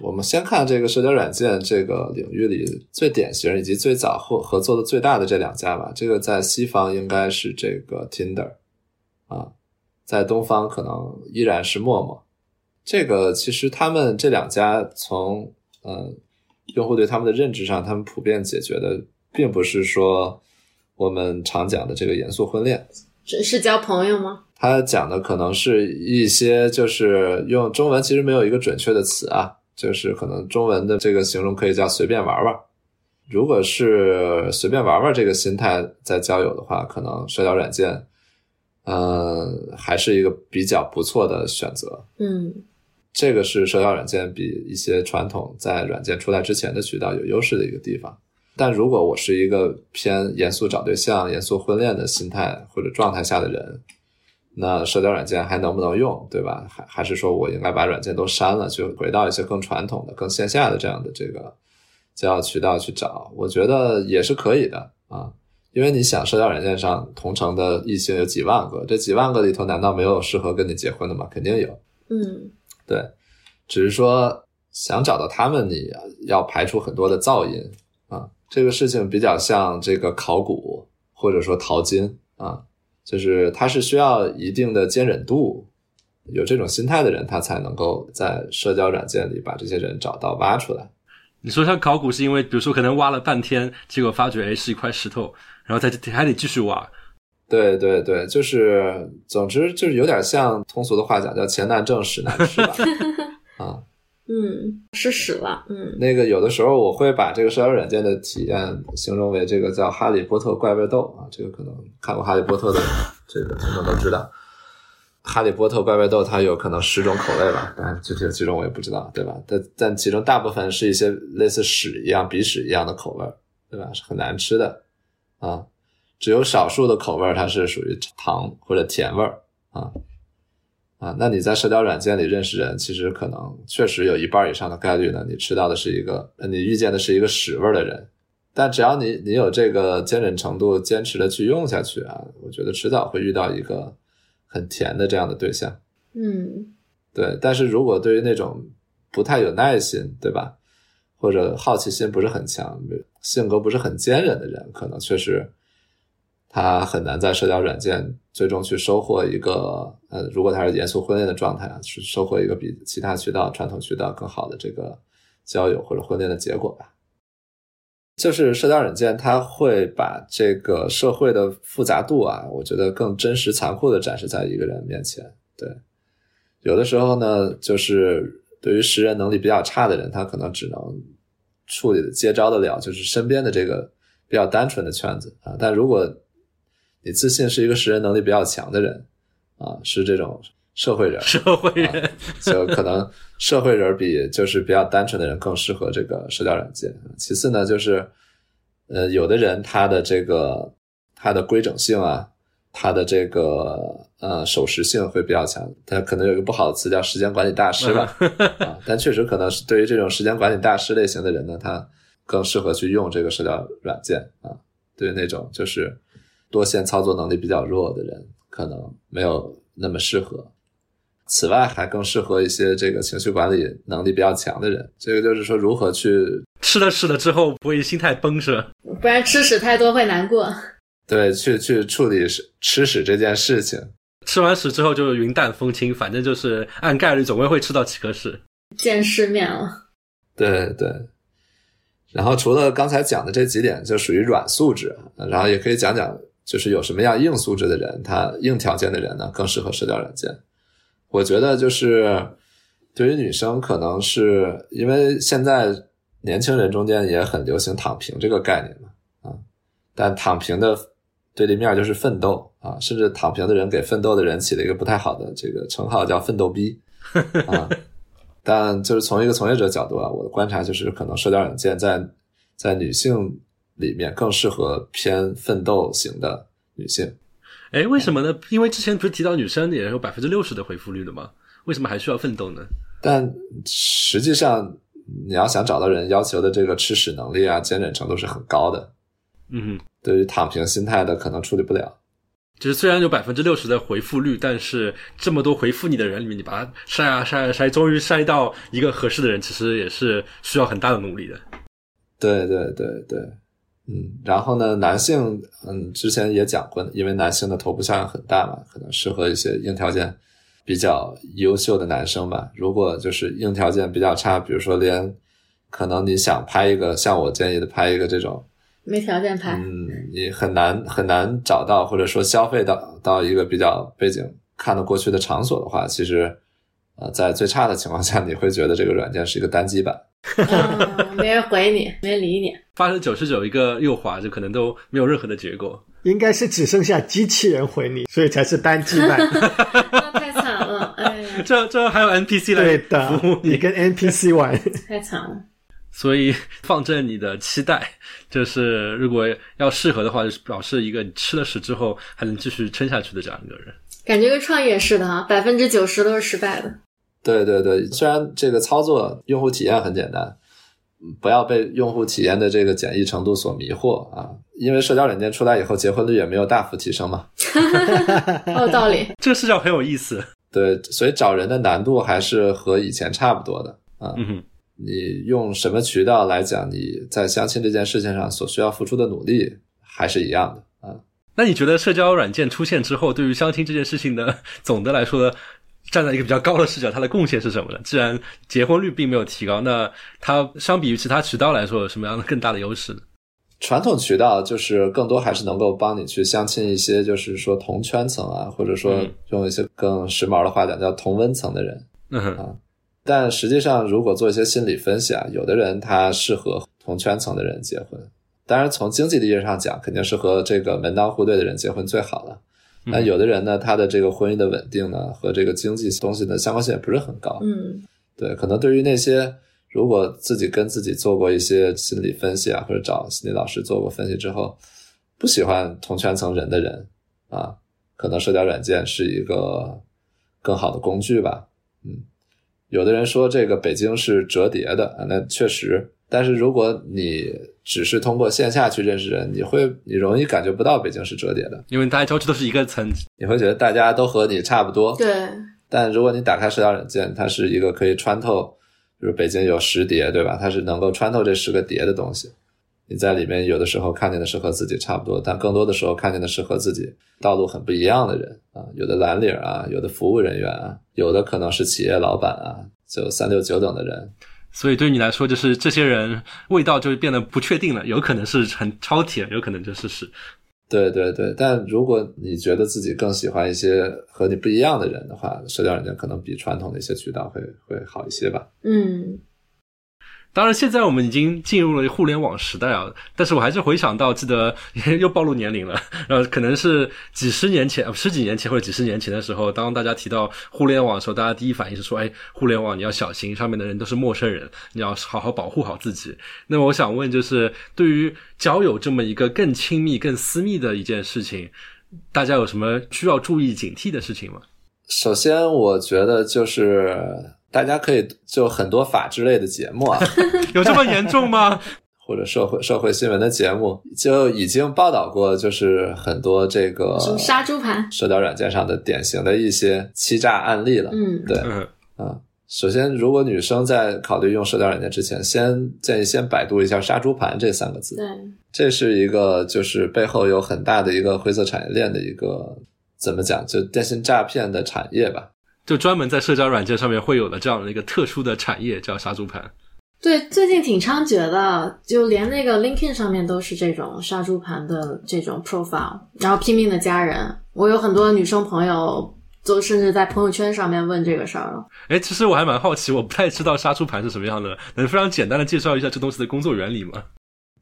我们先看这个社交软件这个领域里最典型以及最早合合作的最大的这两家吧。这个在西方应该是这个 Tinder，啊，在东方可能依然是陌陌。这个其实他们这两家从嗯用户对他们的认知上，他们普遍解决的并不是说我们常讲的这个严肃婚恋，是是交朋友吗？他讲的可能是一些就是用中文其实没有一个准确的词啊，就是可能中文的这个形容可以叫随便玩玩。如果是随便玩玩这个心态在交友的话，可能社交软件，嗯，还是一个比较不错的选择。嗯这个是社交软件比一些传统在软件出来之前的渠道有优势的一个地方。但如果我是一个偏严肃找对象、严肃婚恋的心态或者状态下的人，那社交软件还能不能用，对吧？还还是说我应该把软件都删了，就回到一些更传统的、更线下的这样的这个交友渠道去找？我觉得也是可以的啊，因为你想，社交软件上同城的异性有几万个，这几万个里头难道没有适合跟你结婚的吗？肯定有。嗯对，只是说想找到他们，你要排除很多的噪音啊。这个事情比较像这个考古或者说淘金啊，就是他是需要一定的坚忍度，有这种心态的人，他才能够在社交软件里把这些人找到挖出来。你说像考古是因为，比如说可能挖了半天，结果发觉哎是一块石头，然后再还得继续挖。对对对，就是，总之就是有点像通俗的话讲，叫钱难挣，屎难吃吧。啊，嗯，吃屎了，嗯那个有的时候我会把这个社交软件的体验形容为这个叫《哈利波特怪味豆》啊，这个可能看过《哈利波特》的这个听众都知道，《哈利波特怪味豆》它有可能十种口味吧，当然具体的几种我也不知道，对吧？但但其中大部分是一些类似屎一样、鼻屎一样的口味，对吧？是很难吃的啊，只有少数的口味它是属于糖或者甜味儿啊。啊，那你在社交软件里认识人，其实可能确实有一半以上的概率呢，你吃到的是一个，呃你遇见的是一个屎味儿的人。但只要你你有这个坚忍程度，坚持的去用下去啊，我觉得迟早会遇到一个很甜的这样的对象。嗯对，但是如果对于那种不太有耐心，对吧？或者好奇心不是很强，性格不是很坚韧的人，可能确实他很难在社交软件最终去收获一个，呃，如果他是严肃婚恋的状态啊，去收获一个比其他渠道、传统渠道更好的这个交友或者婚恋的结果吧。就是社交软件，它会把这个社会的复杂度啊，我觉得更真实、残酷的展示在一个人面前。对，有的时候呢，就是对于识人能力比较差的人，他可能只能处理的接招得了，就是身边的这个比较单纯的圈子啊。但如果你自信是一个识人能力比较强的人啊，是这种社会人，社会人，就可能社会人比就是比较单纯的人更适合这个社交软件。其次呢，就是呃，有的人他的这个他的规整性啊，他的这个呃守时性会比较强。他可能有一个不好的词叫时间管理大师吧，啊，但确实可能是对于这种时间管理大师类型的人呢，他更适合去用这个社交软件啊。对于那种就是多线操作能力比较弱的人，可能没有那么适合。此外，还更适合一些这个情绪管理能力比较强的人。这个就是说，如何去吃了屎了之后不会心态崩是吧？不然吃屎太多会难过。对去去处理吃吃屎这件事情。吃完屎之后就是云淡风轻，反正就是按概率总归会吃到几颗屎。见世面了，对对。然后除了刚才讲的这几点，就属于软素质，然后也可以讲讲，就是有什么样硬素质的人，他硬条件的人呢，更适合社交软件。我觉得就是对于女生，可能是因为现在年轻人中间也很流行“躺平”这个概念嘛，啊，但躺平的对立面就是奋斗啊，甚至躺平的人给奋斗的人起了一个不太好的这个称号，叫“奋斗逼 ”啊。但就是从一个从业者角度啊，我的观察就是，可能社交软件在在女性里面更适合偏奋斗型的女性。哎，为什么呢？因为之前不是提到女生也有百分之六十的回复率的吗？为什么还需要奋斗呢？但实际上，你要想找到人，要求的这个吃屎能力啊、坚忍程度是很高的。嗯哼，对于躺平心态的，可能处理不了。就是虽然有百分之六十的回复率，但是这么多回复你的人里面，你把它筛啊筛啊筛，终于筛到一个合适的人，其实也是需要很大的努力的。对对对对，嗯，然后呢，男性，嗯，之前也讲过，因为男性的头部效应很大嘛，可能适合一些硬条件比较优秀的男生吧。如果就是硬条件比较差，比如说连可能你想拍一个，像我建议的拍一个这种。没条件拍，嗯，你很难很难找到，或者说消费到到一个比较背景看得过去的场所的话，其实，呃，在最差的情况下，你会觉得这个软件是一个单机版。嗯，没人回你，没人理你。发生九十九一个右滑，就可能都没有任何的结果。应该是只剩下机器人回你，所以才是单机版。那太惨了，哎呀，这这还有 NPC 来对的服务，你跟 NPC 玩，太惨了。所以放正你的期待，就是如果要适合的话，就是表示一个你吃了屎之后还能继续撑下去的这样一个人。感觉跟创业似的哈，百分之九十都是失败的。对对对，虽然这个操作用户体验很简单，不要被用户体验的这个简易程度所迷惑啊，因为社交软件出来以后，结婚率也没有大幅提升嘛。有 道理，这个视角很有意思。对，所以找人的难度还是和以前差不多的啊。嗯哼，你用什么渠道来讲，你在相亲这件事情上所需要付出的努力还是一样的啊。那你觉得社交软件出现之后，对于相亲这件事情的总的来说，站在一个比较高的视角，它的贡献是什么呢？既然结婚率并没有提高，那它相比于其他渠道来说，有什么样的更大的优势呢？传统渠道就是更多还是能够帮你去相亲一些，就是说同圈层啊，或者说用一些更时髦的话讲叫同温层的人嗯哼，啊。但实际上，如果做一些心理分析啊，有的人他适合同圈层的人结婚。当然，从经济意义上讲，肯定是和这个门当户对的人结婚最好了。那有的人呢，他的这个婚姻的稳定呢，和这个经济东西的相关性也不是很高。嗯对，可能对于那些如果自己跟自己做过一些心理分析啊，或者找心理老师做过分析之后，不喜欢同圈层人的人啊，可能社交软件是一个更好的工具吧。嗯，有的人说这个北京是折叠的，啊那确实，但是如果你只是通过线下去认识人，你会你容易感觉不到北京是折叠的，因为大家交织都是一个层，你会觉得大家都和你差不多。对，但如果你打开社交软件，它是一个可以穿透，就是北京有十叠，对吧？它是能够穿透这十个叠的东西。你在里面有的时候看见的是和自己差不多，但更多的时候看见的是和自己道路很不一样的人啊，有的蓝领啊，有的服务人员啊，有的可能是企业老板啊，就三六九等的人。所以对于你来说，就是这些人味道就变得不确定了，有可能是很超铁，有可能就是是。对对对，但如果你觉得自己更喜欢一些和你不一样的人的话，社交软件可能比传统的一些渠道会会好一些吧。嗯当然，现在我们已经进入了互联网时代啊，但是我还是回想到，记得 又暴露年龄了，然后，可能是几十年前、十几年前或者几十年前的时候，当大家提到互联网的时候，大家第一反应是说，哎，互联网你要小心，上面的人都是陌生人，你要好好保护好自己。那么我想问，就是对于交友这么一个更亲密、更私密的一件事情，大家有什么需要注意警惕的事情吗？首先，我觉得就是大家可以就很多法制类的节目啊，有这么严重吗？或者社会社会新闻的节目，就已经报道过，就是很多这个杀猪盘？社交软件上的典型的一些欺诈案例了。嗯对嗯啊，首先，如果女生在考虑用社交软件之前，先建议先百度一下“杀猪盘”这三个字。对，这是一个就是背后有很大的一个灰色产业链的一个怎么讲，就电信诈骗的产业吧。就专门在社交软件上面会有的这样的一个特殊的产业，叫杀猪盘。对，最近挺猖獗的，就连那个 LinkedIn 上面都是这种杀猪盘的这种 profile，然后拼命的加人。我有很多女生朋友，都甚至在朋友圈上面问这个事儿了。哎，其实我还蛮好奇，我不太知道杀猪盘是什么样的，能非常简单的介绍一下这东西的工作原理吗？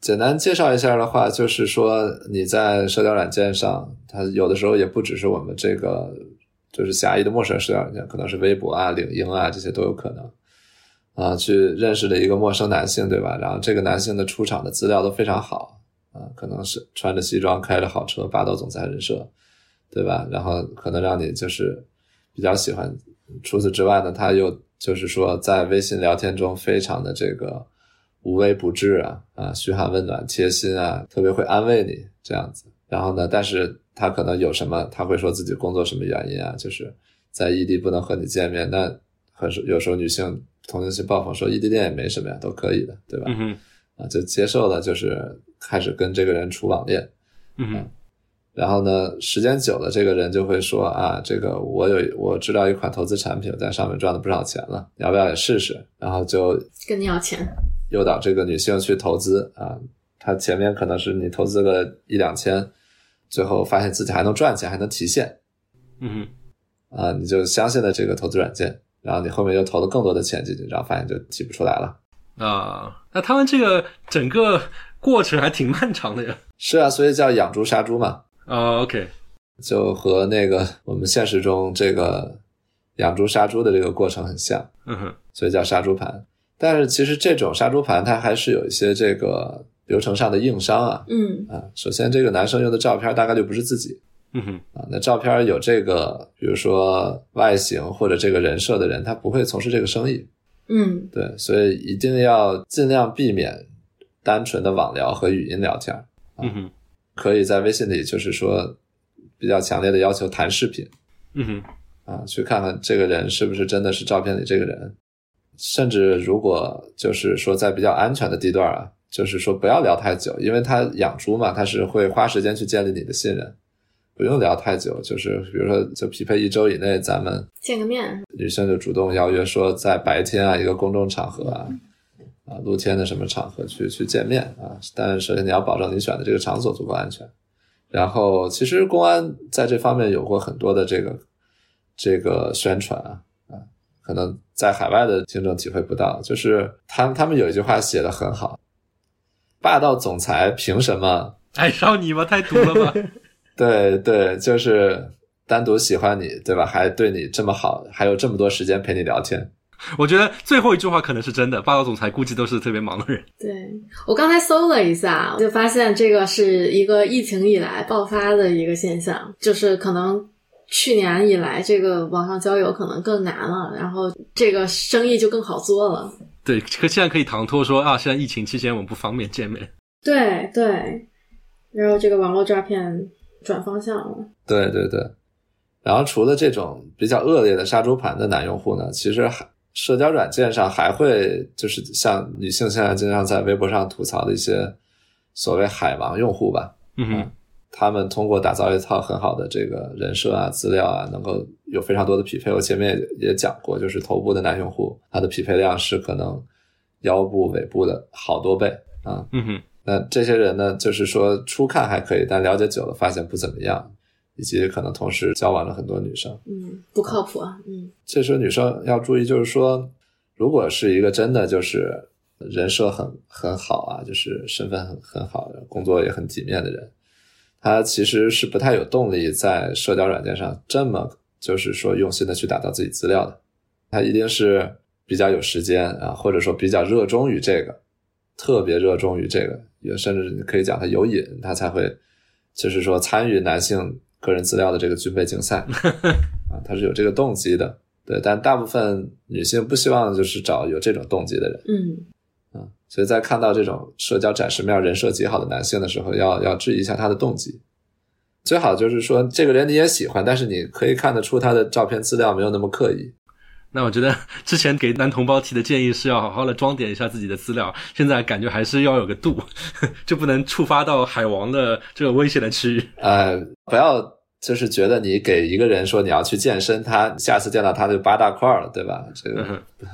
简单介绍一下的话，就是说你在社交软件上，它有的时候也不只是我们这个就是狭义的陌生社交软件，可能是微博啊、领英啊这些都有可能啊，去认识了一个陌生男性，对吧？然后这个男性的出场的资料都非常好啊，可能是穿着西装、开着好车、霸道总裁人设，对吧？然后可能让你就是比较喜欢。除此之外呢，他又就是说在微信聊天中非常的这个。无微不至啊啊，嘘寒问暖、贴心啊，特别会安慰你这样子。然后呢，但是他可能有什么，他会说自己工作什么原因啊，就是在异地不能和你见面。那很有时候女性同情心爆棚，说异地恋也没什么呀，都可以的，对吧？嗯，啊，就接受了，就是开始跟这个人处网恋。嗯哼，然后呢，时间久了，这个人就会说啊，这个我有我知道一款投资产品，我在上面赚了不少钱了，你要不要也试试？然后就跟你要钱。诱导这个女性去投资啊，她前面可能是你投资个一两千，最后发现自己还能赚钱，还能提现嗯哼，啊，你就相信了这个投资软件，然后你后面又投了更多的钱进去，然后发现就提不出来了啊，那他们这个整个过程还挺漫长的呀。是啊，所以叫养猪杀猪嘛。啊，OK，就和那个我们现实中这个养猪杀猪的这个过程很像，嗯哼，所以叫杀猪盘。但是其实这种杀猪盘它还是有一些这个流程上的硬伤啊嗯。啊。首先，这个男生用的照片大概率不是自己。嗯哼，啊，那照片有这个，比如说外形或者这个人设的人，他不会从事这个生意。嗯。对，所以一定要尽量避免单纯的网聊和语音聊天，嗯哼，可以在微信里就是说比较强烈的要求谈视频嗯哼，啊，去看看这个人是不是真的是照片里这个人，甚至如果就是说在比较安全的地段啊，就是说不要聊太久，因为他养猪嘛，他是会花时间去建立你的信任。不用聊太久，就是比如说，就匹配一周以内，咱们见个面，女生就主动邀约说，在白天啊，一个公众场合啊，啊，露天的什么场合去去见面啊。但是首先你要保证你选的这个场所足够安全。然后，其实公安在这方面有过很多的这个这个宣传啊啊，可能在海外的听众体会不到，就是他们他们有一句话写的很好：霸道总裁凭什么爱上你吗？太毒了吧？对对，就是单独喜欢你，对吧？还对你这么好，还有这么多时间陪你聊天。我觉得最后一句话可能是真的，霸道总裁估计都是特别忙的人。对我刚才搜了一下，就发现这个是一个疫情以来爆发的一个现象，就是可能去年以来这个网上交友可能更难了，然后这个生意就更好做了。对，可现在可以唐突说啊，现在疫情期间我们不方便见面。对对，然后这个网络诈骗转方向了。对对对，然后除了这种比较恶劣的杀猪盘的男用户呢，其实还社交软件上还会就是像女性现在经常在微博上吐槽的一些所谓海王用户吧，嗯哼，他们通过打造一套很好的这个人设啊、资料啊，能够有非常多的匹配。我前面也也讲过，就是头部的男用户，他的匹配量是可能腰部、尾部的好多倍啊。嗯哼，那这些人呢，就是说初看还可以，但了解久了发现不怎么样，以及可能同时交往了很多女生。嗯，不靠谱啊。嗯这时候女生要注意，就是说，如果是一个真的就是人设很很好啊，就是身份很很好的，工作也很体面的人，他其实是不太有动力在社交软件上这么就是说用心的去打造自己资料的。他一定是比较有时间啊，或者说比较热衷于这个，特别热衷于这个，也甚至你可以讲他有瘾，他才会就是说参与男性个人资料的这个军备竞赛 啊，他是有这个动机的。对，但大部分女性不希望就是找有这种动机的人，嗯嗯，所以在看到这种社交展示面人设极好的男性的时候，要要质疑一下他的动机。最好就是说，这个人你也喜欢，但是你可以看得出他的照片资料没有那么刻意。那我觉得之前给男同胞提的建议是要好好的装点一下自己的资料，现在感觉还是要有个度，就不能触发到海王的这个危险的区域。呃，不要就是觉得你给一个人说你要去健身，他下次见到他就八大块了，对吧？这个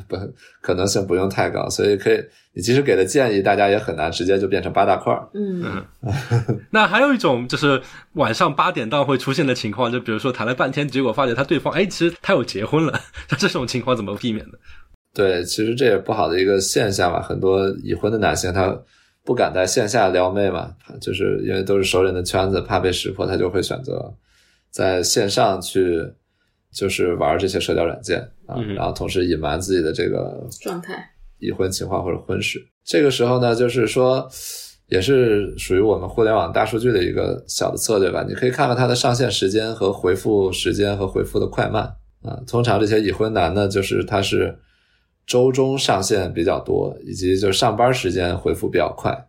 不可能性不用太高，所以可以，你即使给的建议，大家也很难直接就变成八大块。嗯那还有一种就是晚上八点档会出现的情况，就比如说谈了半天，结果发觉他对方哎，其实他有结婚了，那这种情况怎么避免呢？对，其实这也不好的一个现象吧。很多已婚的男性他不敢在线下撩妹嘛，就是因为都是熟人的圈子，怕被识破，他就会选择在线上去，就是玩这些社交软件啊，嗯然后同时隐瞒自己的这个状态。已婚情况或者婚史。这个时候呢，就是说，也是属于我们互联网大数据的一个小的策略吧。你可以看看它的上线时间和回复时间和回复的快慢啊。通常这些已婚男呢，就是他是周中上线比较多，以及就是上班时间回复比较快，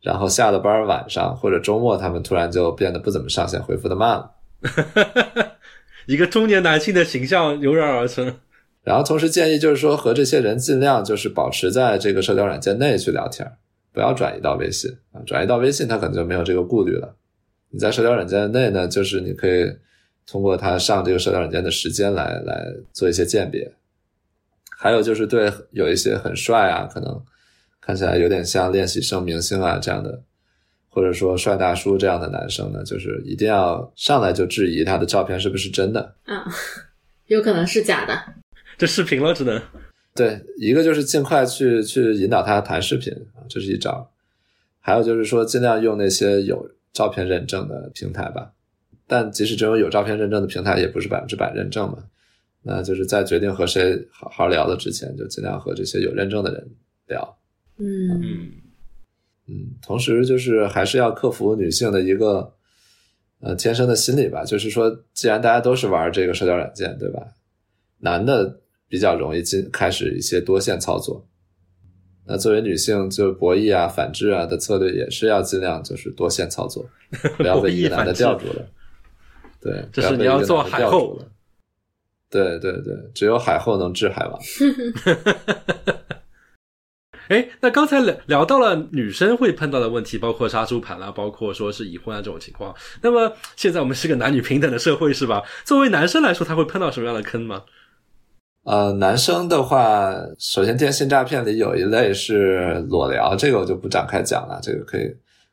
然后下了班晚上或者周末，他们突然就变得不怎么上线，回复的慢了。一个中年男性的形象油然而生。然后同时建议就是说，和这些人尽量就是保持在这个社交软件内去聊天，不要转移到微信啊。转移到微信，他可能就没有这个顾虑了。你在社交软件内呢，就是你可以通过他上这个社交软件的时间来来做一些鉴别。还有就是对有一些很帅啊，可能看起来有点像练习生明星啊这样的，或者说帅大叔这样的男生呢，就是一定要上来就质疑他的照片是不是真的。啊，有可能是假的。这视频了，只能对，一个就是尽快去去引导他谈视频啊，这是一招；还有就是说，尽量用那些有照片认证的平台吧。但即使这种有照片认证的平台，也不是百分之百认证嘛。那就是在决定和谁好好聊的之前，就尽量和这些有认证的人聊。嗯嗯嗯，同时就是还是要克服女性的一个呃天生的心理吧，就是说，既然大家都是玩这个社交软件，对吧？男的比较容易进开始一些多线操作，那作为女性，就博弈啊、反制啊的策略也是要尽量就是多线操作，不要被 一个男的吊住了。对，这是你要做海后。对对对，只有海后能治海王。哎，那刚才聊聊到了女生会碰到的问题，包括杀猪盘啦、包括说是已婚啊这种情况。那么现在我们是个男女平等的社会，是吧？作为男生来说，他会碰到什么样的坑吗？呃，男生的话，首先电信诈骗里有一类是裸聊，这个我就不展开讲了，这个可以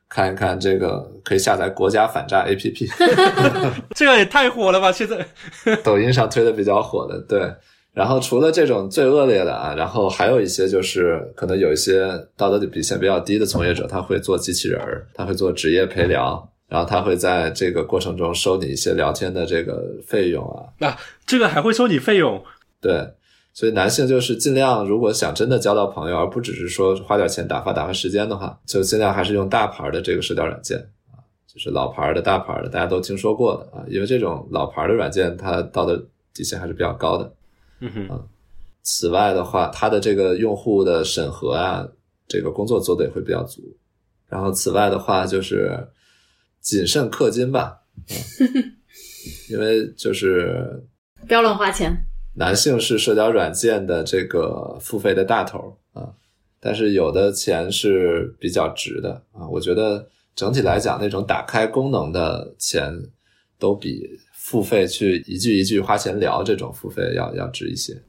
看一看，这个可以下载国家反诈 APP，这个也太火了吧！现在，抖音上推的比较火的，对。然后除了这种最恶劣的啊，然后还有一些就是可能有一些道德底线比较低的从业者，他会做机器人儿，他会做职业陪聊，然后他会在这个过程中收你一些聊天的这个费用啊，那、这个还会收你费用？对，所以男性就是尽量，如果想真的交到朋友，而不只是说花点钱打发打发时间的话，就尽量还是用大牌的这个社交软件啊，就是老牌的大牌的，大家都听说过的啊，因为这种老牌的软件，它道德底线还是比较高的。嗯哼，此外的话，它的这个用户的审核啊，这个工作做的也会比较足。然后此外的话，就是谨慎氪金吧，嗯因为就是不要乱花钱。男性是社交软件的这个付费的大头啊，但是有的钱是比较值的啊。我觉得整体来讲，那种打开功能的钱都比付费去一句一句花钱聊这种付费要要值一些。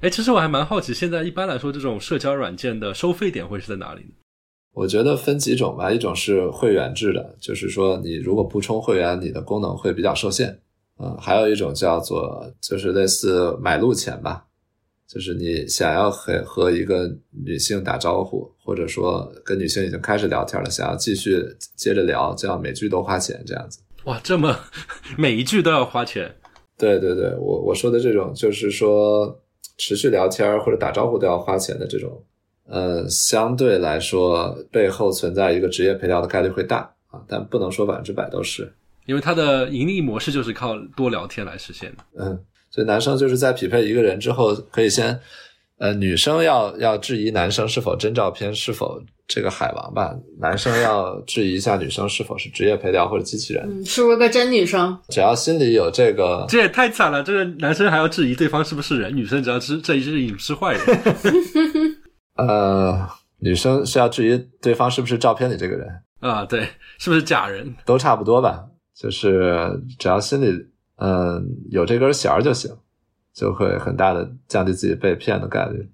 哎，其实我还蛮好奇，现在一般来说，这种社交软件的收费点会是在哪里呢？我觉得分几种吧，一种是会员制的，就是说你如果不充会员，你的功能会比较受限。嗯，还有一种叫做就是类似买路钱吧，就是你想要和和一个女性打招呼，或者说跟女性已经开始聊天了，想要继续接着聊，这样每句都花钱这样子。哇，这么每一句都要花钱？对对对，我我说的这种就是说持续聊天或者打招呼都要花钱的这种，呃，相对来说背后存在一个职业陪聊的概率会大啊，但不能说百分之百都是。因为它的盈利模式就是靠多聊天来实现的。嗯，所以男生就是在匹配一个人之后，可以先，呃，女生要要质疑男生是否真照片，是否这个海王吧，男生要质疑一下女生是否是职业陪聊或者机器人。嗯，是不是个真女生？只要心里有这个，这也太惨了！这个男生还要质疑对方是不是人，女生只要知这一质疑是坏人。呃，女生是要质疑对方是不是照片里这个人，啊，对，是不是假人？都差不多吧，就是只要心里嗯、有这根弦儿就行，就会很大的降低自己被骗的概率。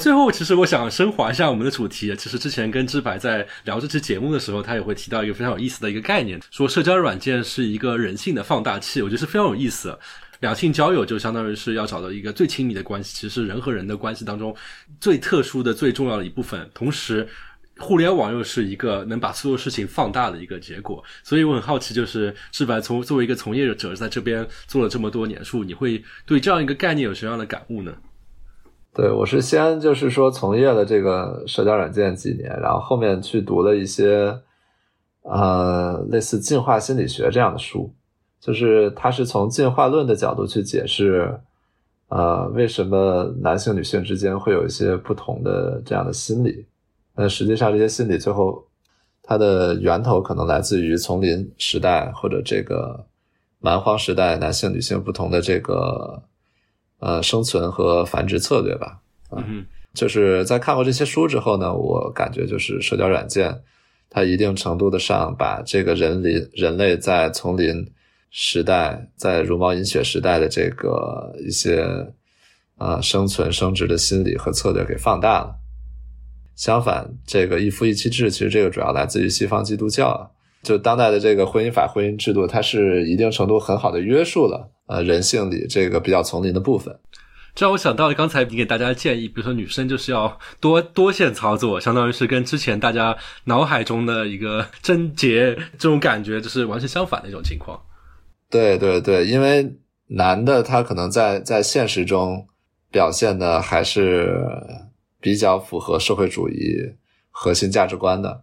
最后，其实我想升华一下我们的主题。其实之前跟知白在聊这期节目的时候，他也会提到一个非常有意思的一个概念，说社交软件是一个人性的放大器。我觉得是非常有意思。两性交友就相当于是要找到一个最亲密的关系，其实是人和人的关系当中最特殊的、最重要的一部分。同时，互联网又是一个能把所有事情放大的一个结果。所以我很好奇，就是志白从作为一个从业者在这边做了这么多年数，你会对这样一个概念有什么样的感悟呢？对，我是先就是说从业了这个社交软件几年，然后后面去读了一些呃类似进化心理学这样的书，就是它是从进化论的角度去解释，呃为什么男性女性之间会有一些不同的这样的心理。那实际上这些心理最后它的源头可能来自于丛林时代或者这个蛮荒时代男性女性不同的这个呃生存和繁殖策略吧。嗯。就是在看过这些书之后呢，我感觉就是社交软件，它一定程度的上把这个人类人类在丛林时代、在茹毛饮血时代的这个一些啊、呃生存生殖的心理和策略给放大了。相反，这个一夫一妻制，其实这个主要来自于西方基督教啊。就当代的这个婚姻法、婚姻制度，它是一定程度很好的约束了呃人性里这个比较丛林的部分。这让我想到了刚才你给大家的建议，比如说女生就是要多多线操作，相当于是跟之前大家脑海中的一个贞洁这种感觉，就是完全相反的一种情况。对对对，因为男的他可能在在现实中表现的还是比较符合社会主义核心价值观的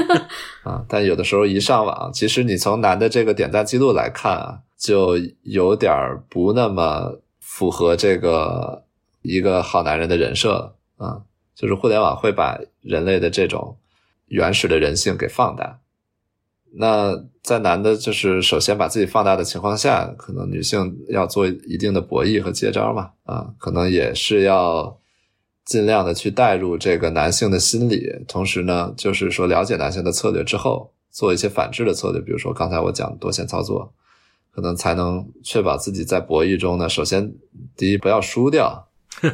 啊，但有的时候一上网，其实你从男的这个点赞记录来看啊，就有点不那么符合这个一个好男人的人设啊，就是互联网会把人类的这种原始的人性给放大。那在男的，就是首先把自己放大的情况下，可能女性要做一定的博弈和接招嘛，啊，可能也是要尽量的去带入这个男性的心理，同时呢，就是说了解男性的策略之后，做一些反制的策略，比如说刚才我讲多线操作，可能才能确保自己在博弈中呢，首先第一不要输掉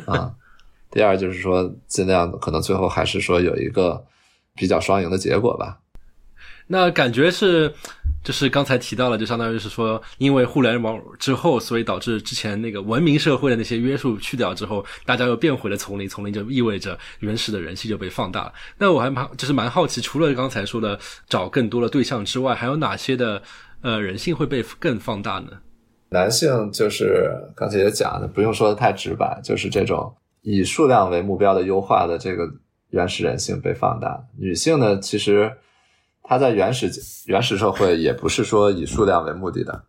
啊，第二就是说尽量可能最后还是说有一个比较双赢的结果吧。那感觉是，就是刚才提到了，就相当于是说，因为互联网之后，所以导致之前那个文明社会的那些约束去掉之后，大家又变回了丛林，丛林就意味着原始的人性就被放大了。那我还蛮就是蛮好奇，除了刚才说的找更多的对象之外，还有哪些的呃人性会被更放大呢？男性就是刚才也讲的，不用说的太直白，就是这种以数量为目标的优化的这个原始人性被放大。女性呢，其实。她在原始原始社会也不是说以数量为目的的，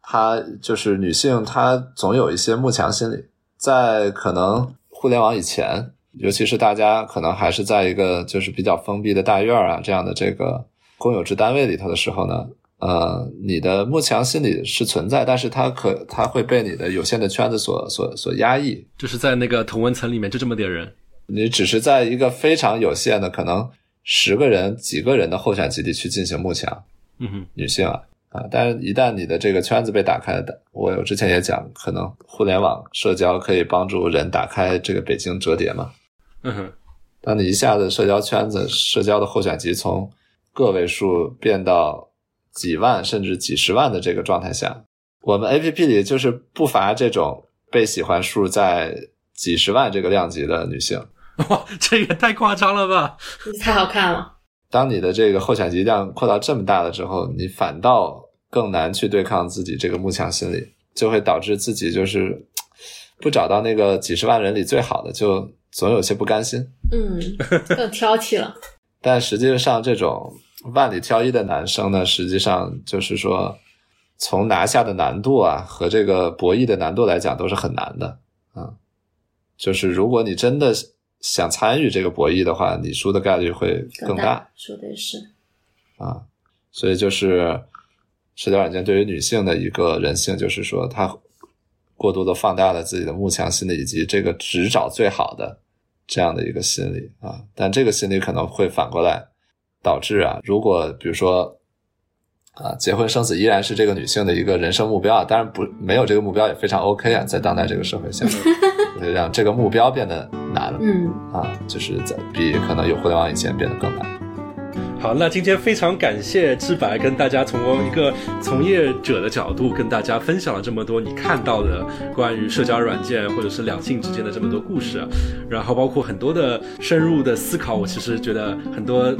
她就是女性，她总有一些慕强心理。在可能互联网以前，尤其是大家可能还是在一个就是比较封闭的大院啊这样的这个公有制单位里头的时候呢，呃，你的慕强心理是存在，但是它可它会被你的有限的圈子所所所压抑。就是在那个同文层里面就这么点人，你只是在一个非常有限的可能。十个人、几个人的候选基地去进行慕强，嗯哼，女性啊啊！但是，一旦你的这个圈子被打开的，我有之前也讲，可能互联网社交可以帮助人打开这个北京折叠嘛，嗯哼。当你一下子社交圈子、社交的候选集从个位数变到几万甚至几十万的这个状态下，我们 A P P 里就是不乏这种被喜欢数在几十万这个量级的女性。哇，这也太夸张了吧！太好看了。当你的这个候选集量扩到这么大了之后，你反倒更难去对抗自己这个慕强心理，就会导致自己就是不找到那个几十万人里最好的，就总有些不甘心。嗯，更挑剔了。但实际上，这种万里挑一的男生呢，实际上就是说，从拿下的难度啊和这个博弈的难度来讲，都是很难的啊。就是如果你真的。想参与这个博弈的话，你输的概率会更大。说的是啊，所以就是社交软件对于女性的一个人性，就是说她过度的放大了自己的慕强心理，以及这个只找最好的这样的一个心理啊。但这个心理可能会反过来导致啊，如果比如说啊，结婚生子依然是这个女性的一个人生目标啊，当然不没有这个目标也非常 OK 啊，在当代这个社会下。让这个目标变得难了，嗯啊，就是在比可能有互联网以前变得更难。好，那今天非常感谢志白跟大家从一个从业者的角度跟大家分享了这么多你看到的关于社交软件或者是两性之间的这么多故事，然后包括很多的深入的思考。我其实觉得很多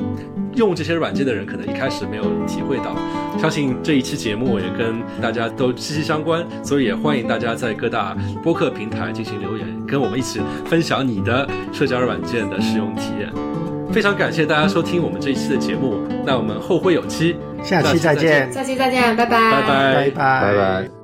用这些软件的人可能一开始没有体会到。相信这一期节目也跟大家都息息相关，所以也欢迎大家在各大播客平台进行留言，跟我们一起分享你的社交软件的使用体验。非常感谢大家收听我们这一期的节目，那我们后会有期，下期再见，下期再见，拜拜，拜拜，拜拜，拜拜。